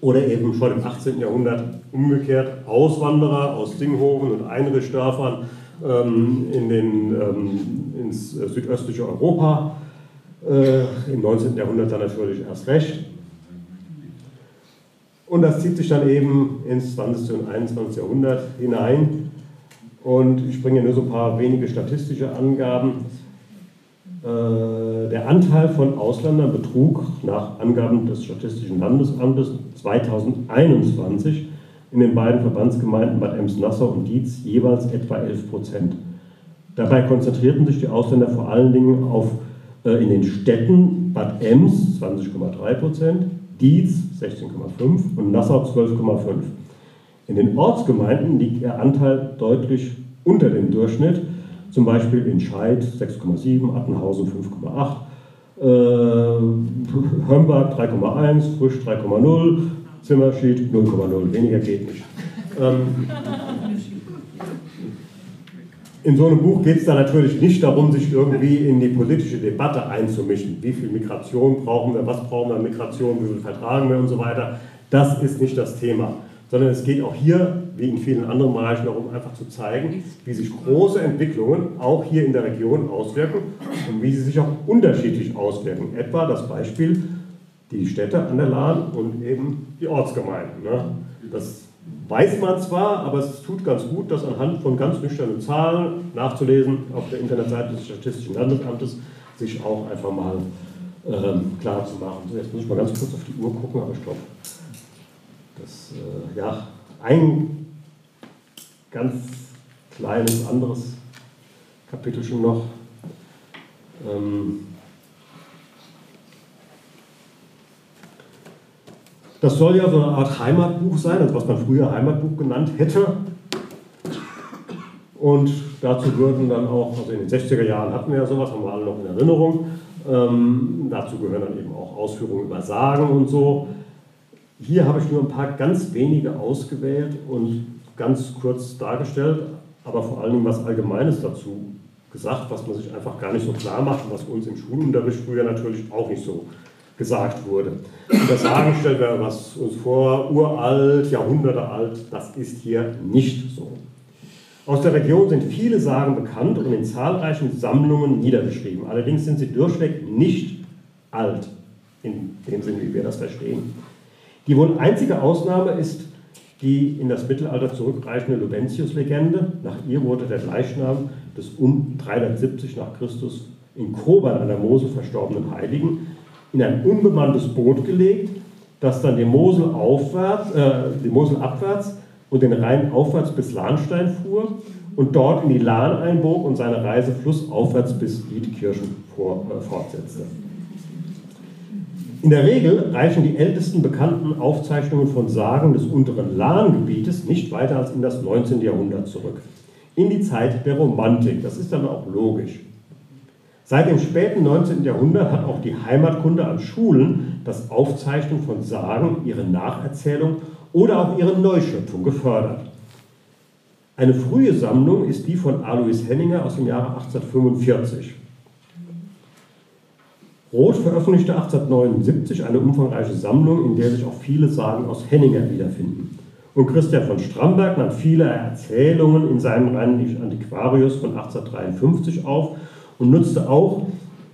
oder eben schon im 18. Jahrhundert umgekehrt Auswanderer aus Dinghofen und Einrichtsdörfern ähm, in den, ähm, ins äh, südöstliche Europa, äh, im 19. Jahrhundert dann natürlich erst recht. Und das zieht sich dann eben ins 20. und 21. Jahrhundert hinein. Und ich bringe nur so ein paar wenige statistische Angaben. Äh, der Anteil von Ausländern betrug nach Angaben des Statistischen Landesamtes 2021 in den beiden Verbandsgemeinden Bad Ems-Nassau und Dietz jeweils etwa 11 Prozent. Dabei konzentrierten sich die Ausländer vor allen Dingen auf, äh, in den Städten Bad Ems 20,3 Prozent, Dietz 16,5 und Nassau 12,5. In den Ortsgemeinden liegt ihr Anteil deutlich unter dem Durchschnitt, zum Beispiel in Scheid 6,7, Attenhausen 5,8, äh, Hömberg 3,1, Frisch 3,0, Zimmerschied 0,0, weniger geht nicht. Ähm, in so einem Buch geht es da natürlich nicht darum, sich irgendwie in die politische Debatte einzumischen. Wie viel Migration brauchen wir, was brauchen wir an Migration, wie viel vertragen wir und so weiter. Das ist nicht das Thema. Sondern es geht auch hier, wie in vielen anderen Bereichen, darum, einfach zu zeigen, wie sich große Entwicklungen auch hier in der Region auswirken und wie sie sich auch unterschiedlich auswirken. Etwa das Beispiel die Städte an der Lahn und eben die Ortsgemeinden. Ne? Das weiß man zwar, aber es tut ganz gut, das anhand von ganz nüchternen Zahlen nachzulesen auf der Internetseite des Statistischen Landesamtes, sich auch einfach mal ähm, klar zu machen. So, jetzt muss ich mal ganz kurz auf die Uhr gucken, aber ich glaube, das, äh, ja, ein ganz kleines anderes Kapitel schon noch. Ähm, Das soll ja so eine Art Heimatbuch sein, also was man früher Heimatbuch genannt hätte. Und dazu würden dann auch, also in den 60er Jahren hatten wir ja sowas, haben wir alle noch in Erinnerung. Ähm, dazu gehören dann eben auch Ausführungen über Sagen und so. Hier habe ich nur ein paar ganz wenige ausgewählt und ganz kurz dargestellt, aber vor allen Dingen was Allgemeines dazu gesagt, was man sich einfach gar nicht so klar macht und was uns im Schulunterricht früher natürlich auch nicht so gesagt wurde. Und das Sagen stellt wir was uns vor, uralt, Jahrhunderte alt, das ist hier nicht so. Aus der Region sind viele Sagen bekannt und in zahlreichen Sammlungen niedergeschrieben. Allerdings sind sie durchweg nicht alt, in dem Sinne, wie wir das verstehen. Die wohl einzige Ausnahme ist die in das Mittelalter zurückreichende Lubentius-Legende. Nach ihr wurde der Leichnam des um 370 nach Christus in Koban an der Mosel verstorbenen Heiligen in ein unbemanntes Boot gelegt, das dann die Mosel, aufwärts, äh, die Mosel abwärts und den Rhein aufwärts bis Lahnstein fuhr und dort in die Lahn einbog und seine Reise flussaufwärts bis Wiedkirchen vor, äh, fortsetzte. In der Regel reichen die ältesten bekannten Aufzeichnungen von Sagen des unteren Lahngebietes nicht weiter als in das 19. Jahrhundert zurück. In die Zeit der Romantik. Das ist dann auch logisch. Seit dem späten 19. Jahrhundert hat auch die Heimatkunde an Schulen das Aufzeichnen von Sagen, ihre Nacherzählung oder auch ihre Neuschöpfung gefördert. Eine frühe Sammlung ist die von Alois Henninger aus dem Jahre 1845. Roth veröffentlichte 1879 eine umfangreiche Sammlung, in der sich auch viele Sagen aus Henninger wiederfinden. Und Christian von Stramberg nahm viele Erzählungen in seinem Reinen Antiquarius von 1853 auf und nutzte auch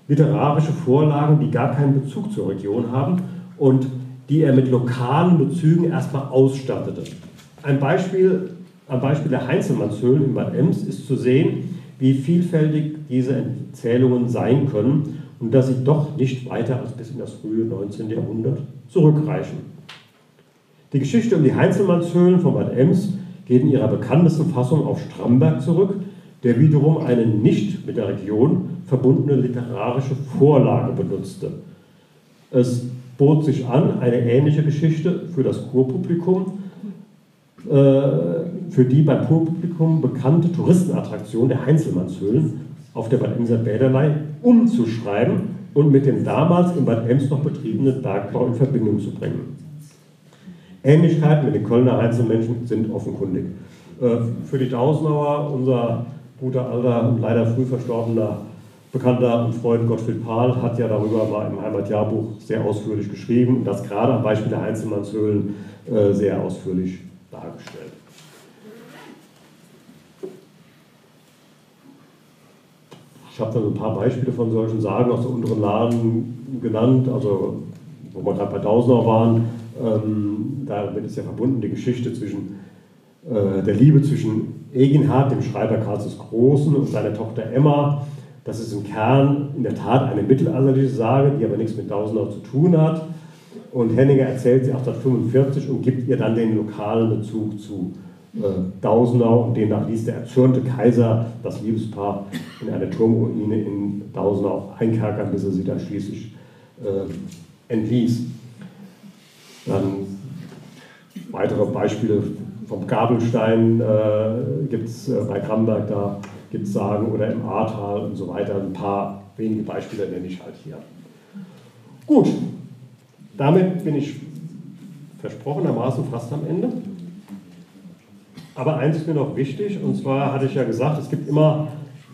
literarische Vorlagen, die gar keinen Bezug zur Region haben und die er mit lokalen Bezügen erstmal ausstattete. Ein Beispiel, am Beispiel der Heinzelmannshöhlen in Bad Ems ist zu sehen, wie vielfältig diese Erzählungen sein können und dass sie doch nicht weiter als bis in das frühe 19. Jahrhundert zurückreichen. Die Geschichte um die Heinzelmannshöhlen von Bad Ems geht in ihrer bekanntesten Fassung auf Stramberg zurück, der wiederum eine nicht mit der Region verbundene literarische Vorlage benutzte. Es bot sich an, eine ähnliche Geschichte für das Kurpublikum, äh, für die beim Kurpublikum bekannte Touristenattraktion der Heinzelmannshöhlen auf der Bad Emser Bäderlei umzuschreiben und mit dem damals in Bad Ems noch betriebenen Bergbau in Verbindung zu bringen. Ähnlichkeiten mit den Kölner Einzelmenschen sind offenkundig. Äh, für die Tausendauer, unser guter alter und leider früh verstorbener Bekannter und Freund Gottfried Pahl hat ja darüber mal im Heimatjahrbuch sehr ausführlich geschrieben und das gerade am Beispiel der Einzelmannshöhlen äh, sehr ausführlich dargestellt. Ich habe dann ein paar Beispiele von solchen Sagen aus der unteren Laden genannt, also wo wir gerade bei Tausender waren. Ähm, da wird es ja verbunden, die Geschichte zwischen äh, der Liebe zwischen Eginhard, dem Schreiber Karls des Großen, und seiner Tochter Emma. Das ist im Kern in der Tat eine mittelalterliche Sage, die aber nichts mit Tausender zu tun hat. Und Henninger erzählt sie 1845 und gibt ihr dann den lokalen Bezug zu äh, Dausenau und demnach ließ der erzürnte Kaiser das Liebespaar in eine Turmruine in Dausenau einkerkern, bis er sie dann schließlich äh, entließ. Dann weitere Beispiele vom Gabelstein äh, gibt es äh, bei Kramberg, da gibt es Sagen, oder im Ahrtal und so weiter. Ein paar wenige Beispiele nenne ich halt hier. Gut, damit bin ich versprochenermaßen fast am Ende. Aber eins ist mir noch wichtig, und zwar hatte ich ja gesagt, es gibt immer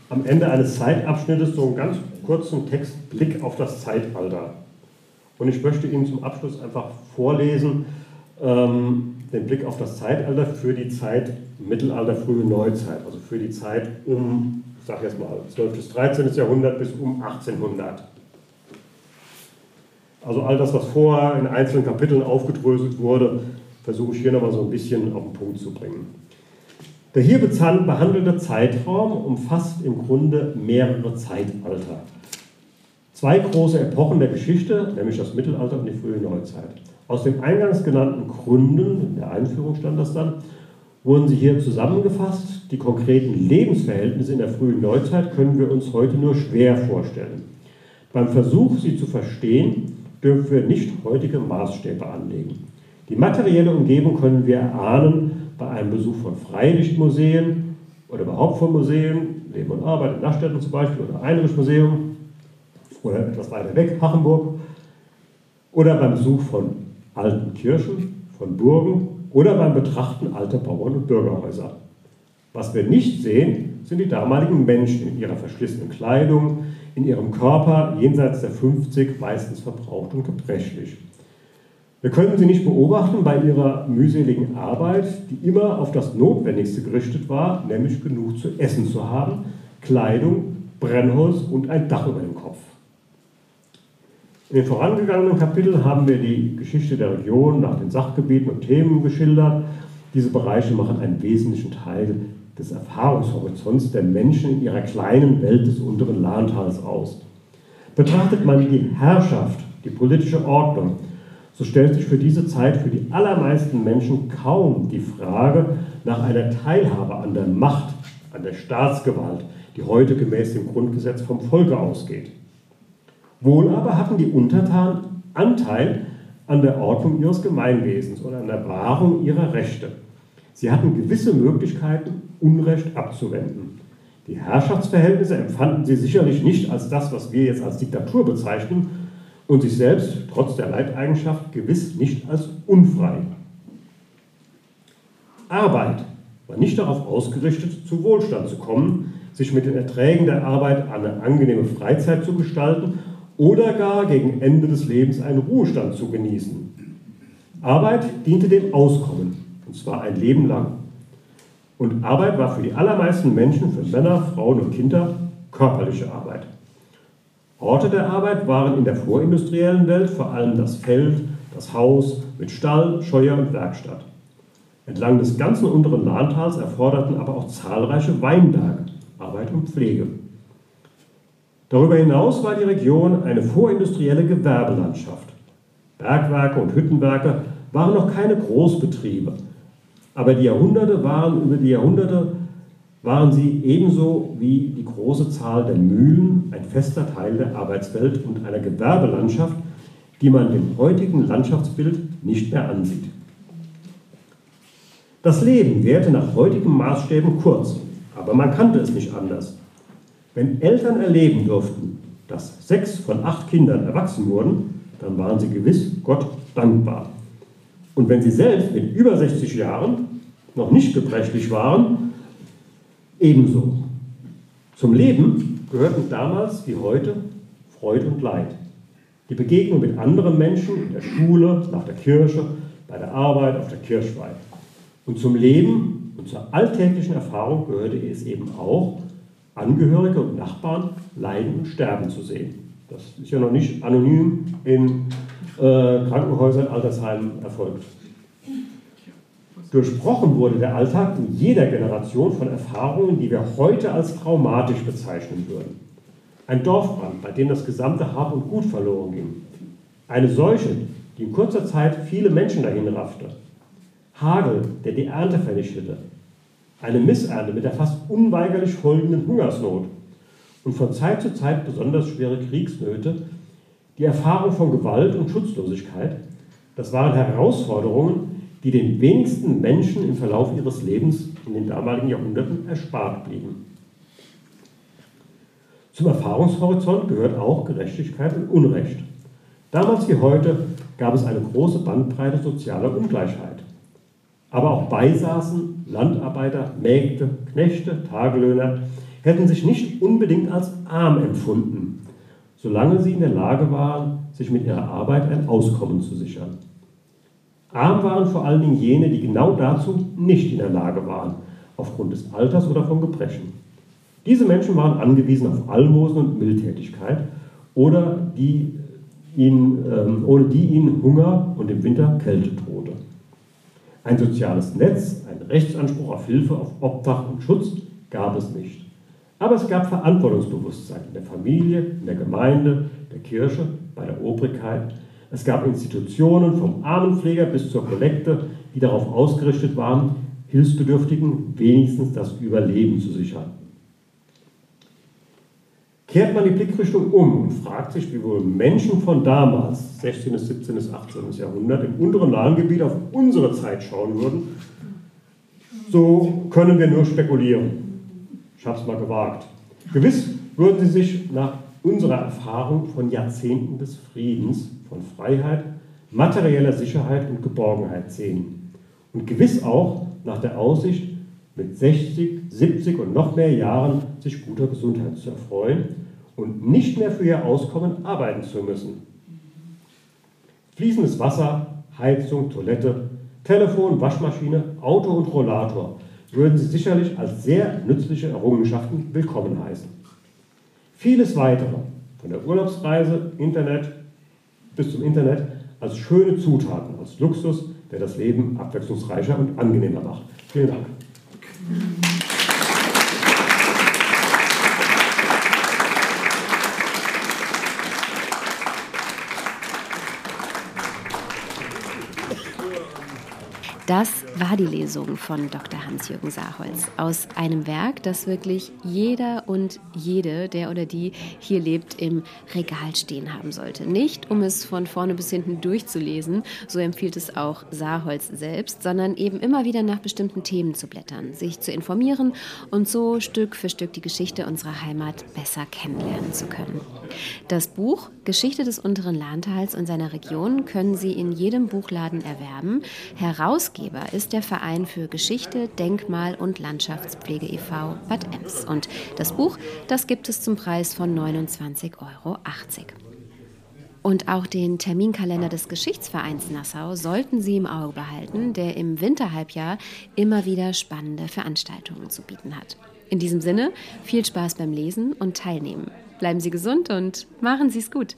am Ende eines Zeitabschnittes so einen ganz kurzen Textblick auf das Zeitalter. Und ich möchte Ihnen zum Abschluss einfach vorlesen ähm, den Blick auf das Zeitalter für die Zeit Mittelalter, frühe Neuzeit, also für die Zeit um, ich sage jetzt mal, 12. bis 13. Jahrhundert bis um 1800. Also all das, was vorher in einzelnen Kapiteln aufgedröselt wurde, versuche ich hier nochmal so ein bisschen auf den Punkt zu bringen. Der hier behandelte Zeitraum umfasst im Grunde mehrere Zeitalter. Zwei große Epochen der Geschichte, nämlich das Mittelalter und die frühe Neuzeit. Aus den eingangs genannten Gründen, in der Einführung stand das dann, wurden sie hier zusammengefasst. Die konkreten Lebensverhältnisse in der frühen Neuzeit können wir uns heute nur schwer vorstellen. Beim Versuch, sie zu verstehen, dürfen wir nicht heutige Maßstäbe anlegen. Die materielle Umgebung können wir erahnen bei einem Besuch von Freilichtmuseen oder überhaupt von Museen, Leben und Arbeit in Nachstädten zum Beispiel oder Einrichtmuseum oder etwas weiter weg, Hachenburg, oder beim Besuch von alten Kirchen, von Burgen oder beim Betrachten alter Bauern und Bürgerhäuser. Was wir nicht sehen, sind die damaligen Menschen in ihrer verschlissenen Kleidung, in ihrem Körper jenseits der 50 meistens verbraucht und gebrechlich. Wir können sie nicht beobachten bei ihrer mühseligen Arbeit, die immer auf das Notwendigste gerichtet war, nämlich genug zu essen zu haben, Kleidung, Brennholz und ein Dach über dem Kopf. In den vorangegangenen Kapiteln haben wir die Geschichte der Region nach den Sachgebieten und Themen geschildert. Diese Bereiche machen einen wesentlichen Teil des Erfahrungshorizonts der Menschen in ihrer kleinen Welt des unteren Lahntals aus. Betrachtet man die Herrschaft, die politische Ordnung, so stellt sich für diese Zeit für die allermeisten Menschen kaum die Frage nach einer Teilhabe an der Macht, an der Staatsgewalt, die heute gemäß dem Grundgesetz vom Volke ausgeht. Wohl aber hatten die Untertanen Anteil an der Ordnung ihres Gemeinwesens oder an der Wahrung ihrer Rechte. Sie hatten gewisse Möglichkeiten, Unrecht abzuwenden. Die Herrschaftsverhältnisse empfanden sie sicherlich nicht als das, was wir jetzt als Diktatur bezeichnen, und sich selbst, trotz der Leibeigenschaft, gewiss nicht als unfrei. Arbeit war nicht darauf ausgerichtet, zu Wohlstand zu kommen, sich mit den Erträgen der Arbeit eine angenehme Freizeit zu gestalten oder gar gegen Ende des Lebens einen Ruhestand zu genießen. Arbeit diente dem Auskommen, und zwar ein Leben lang. Und Arbeit war für die allermeisten Menschen, für Männer, Frauen und Kinder, körperliche Arbeit. Orte der Arbeit waren in der vorindustriellen Welt vor allem das Feld, das Haus mit Stall, Scheuer und Werkstatt. Entlang des ganzen unteren Lahntals erforderten aber auch zahlreiche Weinberge Arbeit und Pflege. Darüber hinaus war die Region eine vorindustrielle Gewerbelandschaft. Bergwerke und Hüttenwerke waren noch keine Großbetriebe, aber die Jahrhunderte waren über die Jahrhunderte waren sie ebenso wie die große Zahl der Mühlen ein fester Teil der Arbeitswelt und einer Gewerbelandschaft, die man dem heutigen Landschaftsbild nicht mehr ansieht. Das Leben währte nach heutigen Maßstäben kurz, aber man kannte es nicht anders. Wenn Eltern erleben durften, dass sechs von acht Kindern erwachsen wurden, dann waren sie gewiss Gott dankbar. Und wenn sie selbst mit über 60 Jahren noch nicht gebrechlich waren, ebenso. Zum Leben gehörten damals wie heute Freude und Leid. Die Begegnung mit anderen Menschen in der Schule, nach der Kirche, bei der Arbeit, auf der Kirchweih. Und zum Leben und zur alltäglichen Erfahrung gehörte es eben auch, Angehörige und Nachbarn leiden und sterben zu sehen. Das ist ja noch nicht anonym in äh, Krankenhäusern, Altersheimen erfolgt. Durchbrochen wurde der Alltag in jeder Generation von Erfahrungen, die wir heute als traumatisch bezeichnen würden. Ein Dorfbrand, bei dem das gesamte Hab und Gut verloren ging. Eine Seuche, die in kurzer Zeit viele Menschen dahin raffte. Hagel, der die Ernte vernichtete eine Missernte mit der fast unweigerlich folgenden Hungersnot und von Zeit zu Zeit besonders schwere Kriegsnöte, die Erfahrung von Gewalt und Schutzlosigkeit, das waren Herausforderungen, die den wenigsten Menschen im Verlauf ihres Lebens in den damaligen Jahrhunderten erspart blieben. Zum Erfahrungshorizont gehört auch Gerechtigkeit und Unrecht. Damals wie heute gab es eine große Bandbreite sozialer Ungleichheit. Aber auch Beisaßen, Landarbeiter, Mägde, Knechte, Tagelöhner hätten sich nicht unbedingt als arm empfunden, solange sie in der Lage waren, sich mit ihrer Arbeit ein Auskommen zu sichern. Arm waren vor allen Dingen jene, die genau dazu nicht in der Lage waren, aufgrund des Alters oder von Gebrechen. Diese Menschen waren angewiesen auf Almosen und Mildtätigkeit oder die ihnen, ähm, ohne die ihnen Hunger und im Winter Kälte. Ein soziales Netz, ein Rechtsanspruch auf Hilfe, auf Obdach und Schutz gab es nicht. Aber es gab Verantwortungsbewusstsein in der Familie, in der Gemeinde, der Kirche, bei der Obrigkeit. Es gab Institutionen vom Armenpfleger bis zur Kollekte, die darauf ausgerichtet waren, Hilfsbedürftigen wenigstens das Überleben zu sichern. Kehrt man die Blickrichtung um und fragt sich, wie wohl Menschen von damals, 16. bis 17. bis 18. Jahrhundert, im unteren Nahengebiet auf unsere Zeit schauen würden, so können wir nur spekulieren. Ich habe es mal gewagt. Gewiss würden sie sich nach unserer Erfahrung von Jahrzehnten des Friedens, von Freiheit, materieller Sicherheit und Geborgenheit sehen. Und gewiss auch nach der Aussicht, mit 60, 70 und noch mehr Jahren sich guter Gesundheit zu erfreuen und nicht mehr für ihr Auskommen arbeiten zu müssen. Fließendes Wasser, Heizung, Toilette, Telefon, Waschmaschine, Auto und Rollator würden Sie sicherlich als sehr nützliche Errungenschaften willkommen heißen. Vieles weitere, von der Urlaubsreise, Internet bis zum Internet, als schöne Zutaten, als Luxus, der das Leben abwechslungsreicher und angenehmer macht. Vielen Dank. Das war die Lesung von Dr. Hans-Jürgen Saarholz aus einem Werk, das wirklich jeder und jede, der oder die hier lebt, im Regal stehen haben sollte. Nicht, um es von vorne bis hinten durchzulesen, so empfiehlt es auch Saarholz selbst, sondern eben immer wieder nach bestimmten Themen zu blättern, sich zu informieren und so Stück für Stück die Geschichte unserer Heimat besser kennenlernen zu können. Das Buch Geschichte des unteren Lahntals und seiner Region können Sie in jedem Buchladen erwerben. Heraus Herausgeber ist der Verein für Geschichte, Denkmal und Landschaftspflege e.V. Bad Ems. Und das Buch, das gibt es zum Preis von 29,80 Euro. Und auch den Terminkalender des Geschichtsvereins Nassau sollten Sie im Auge behalten, der im Winterhalbjahr immer wieder spannende Veranstaltungen zu bieten hat. In diesem Sinne, viel Spaß beim Lesen und Teilnehmen. Bleiben Sie gesund und machen Sie es gut.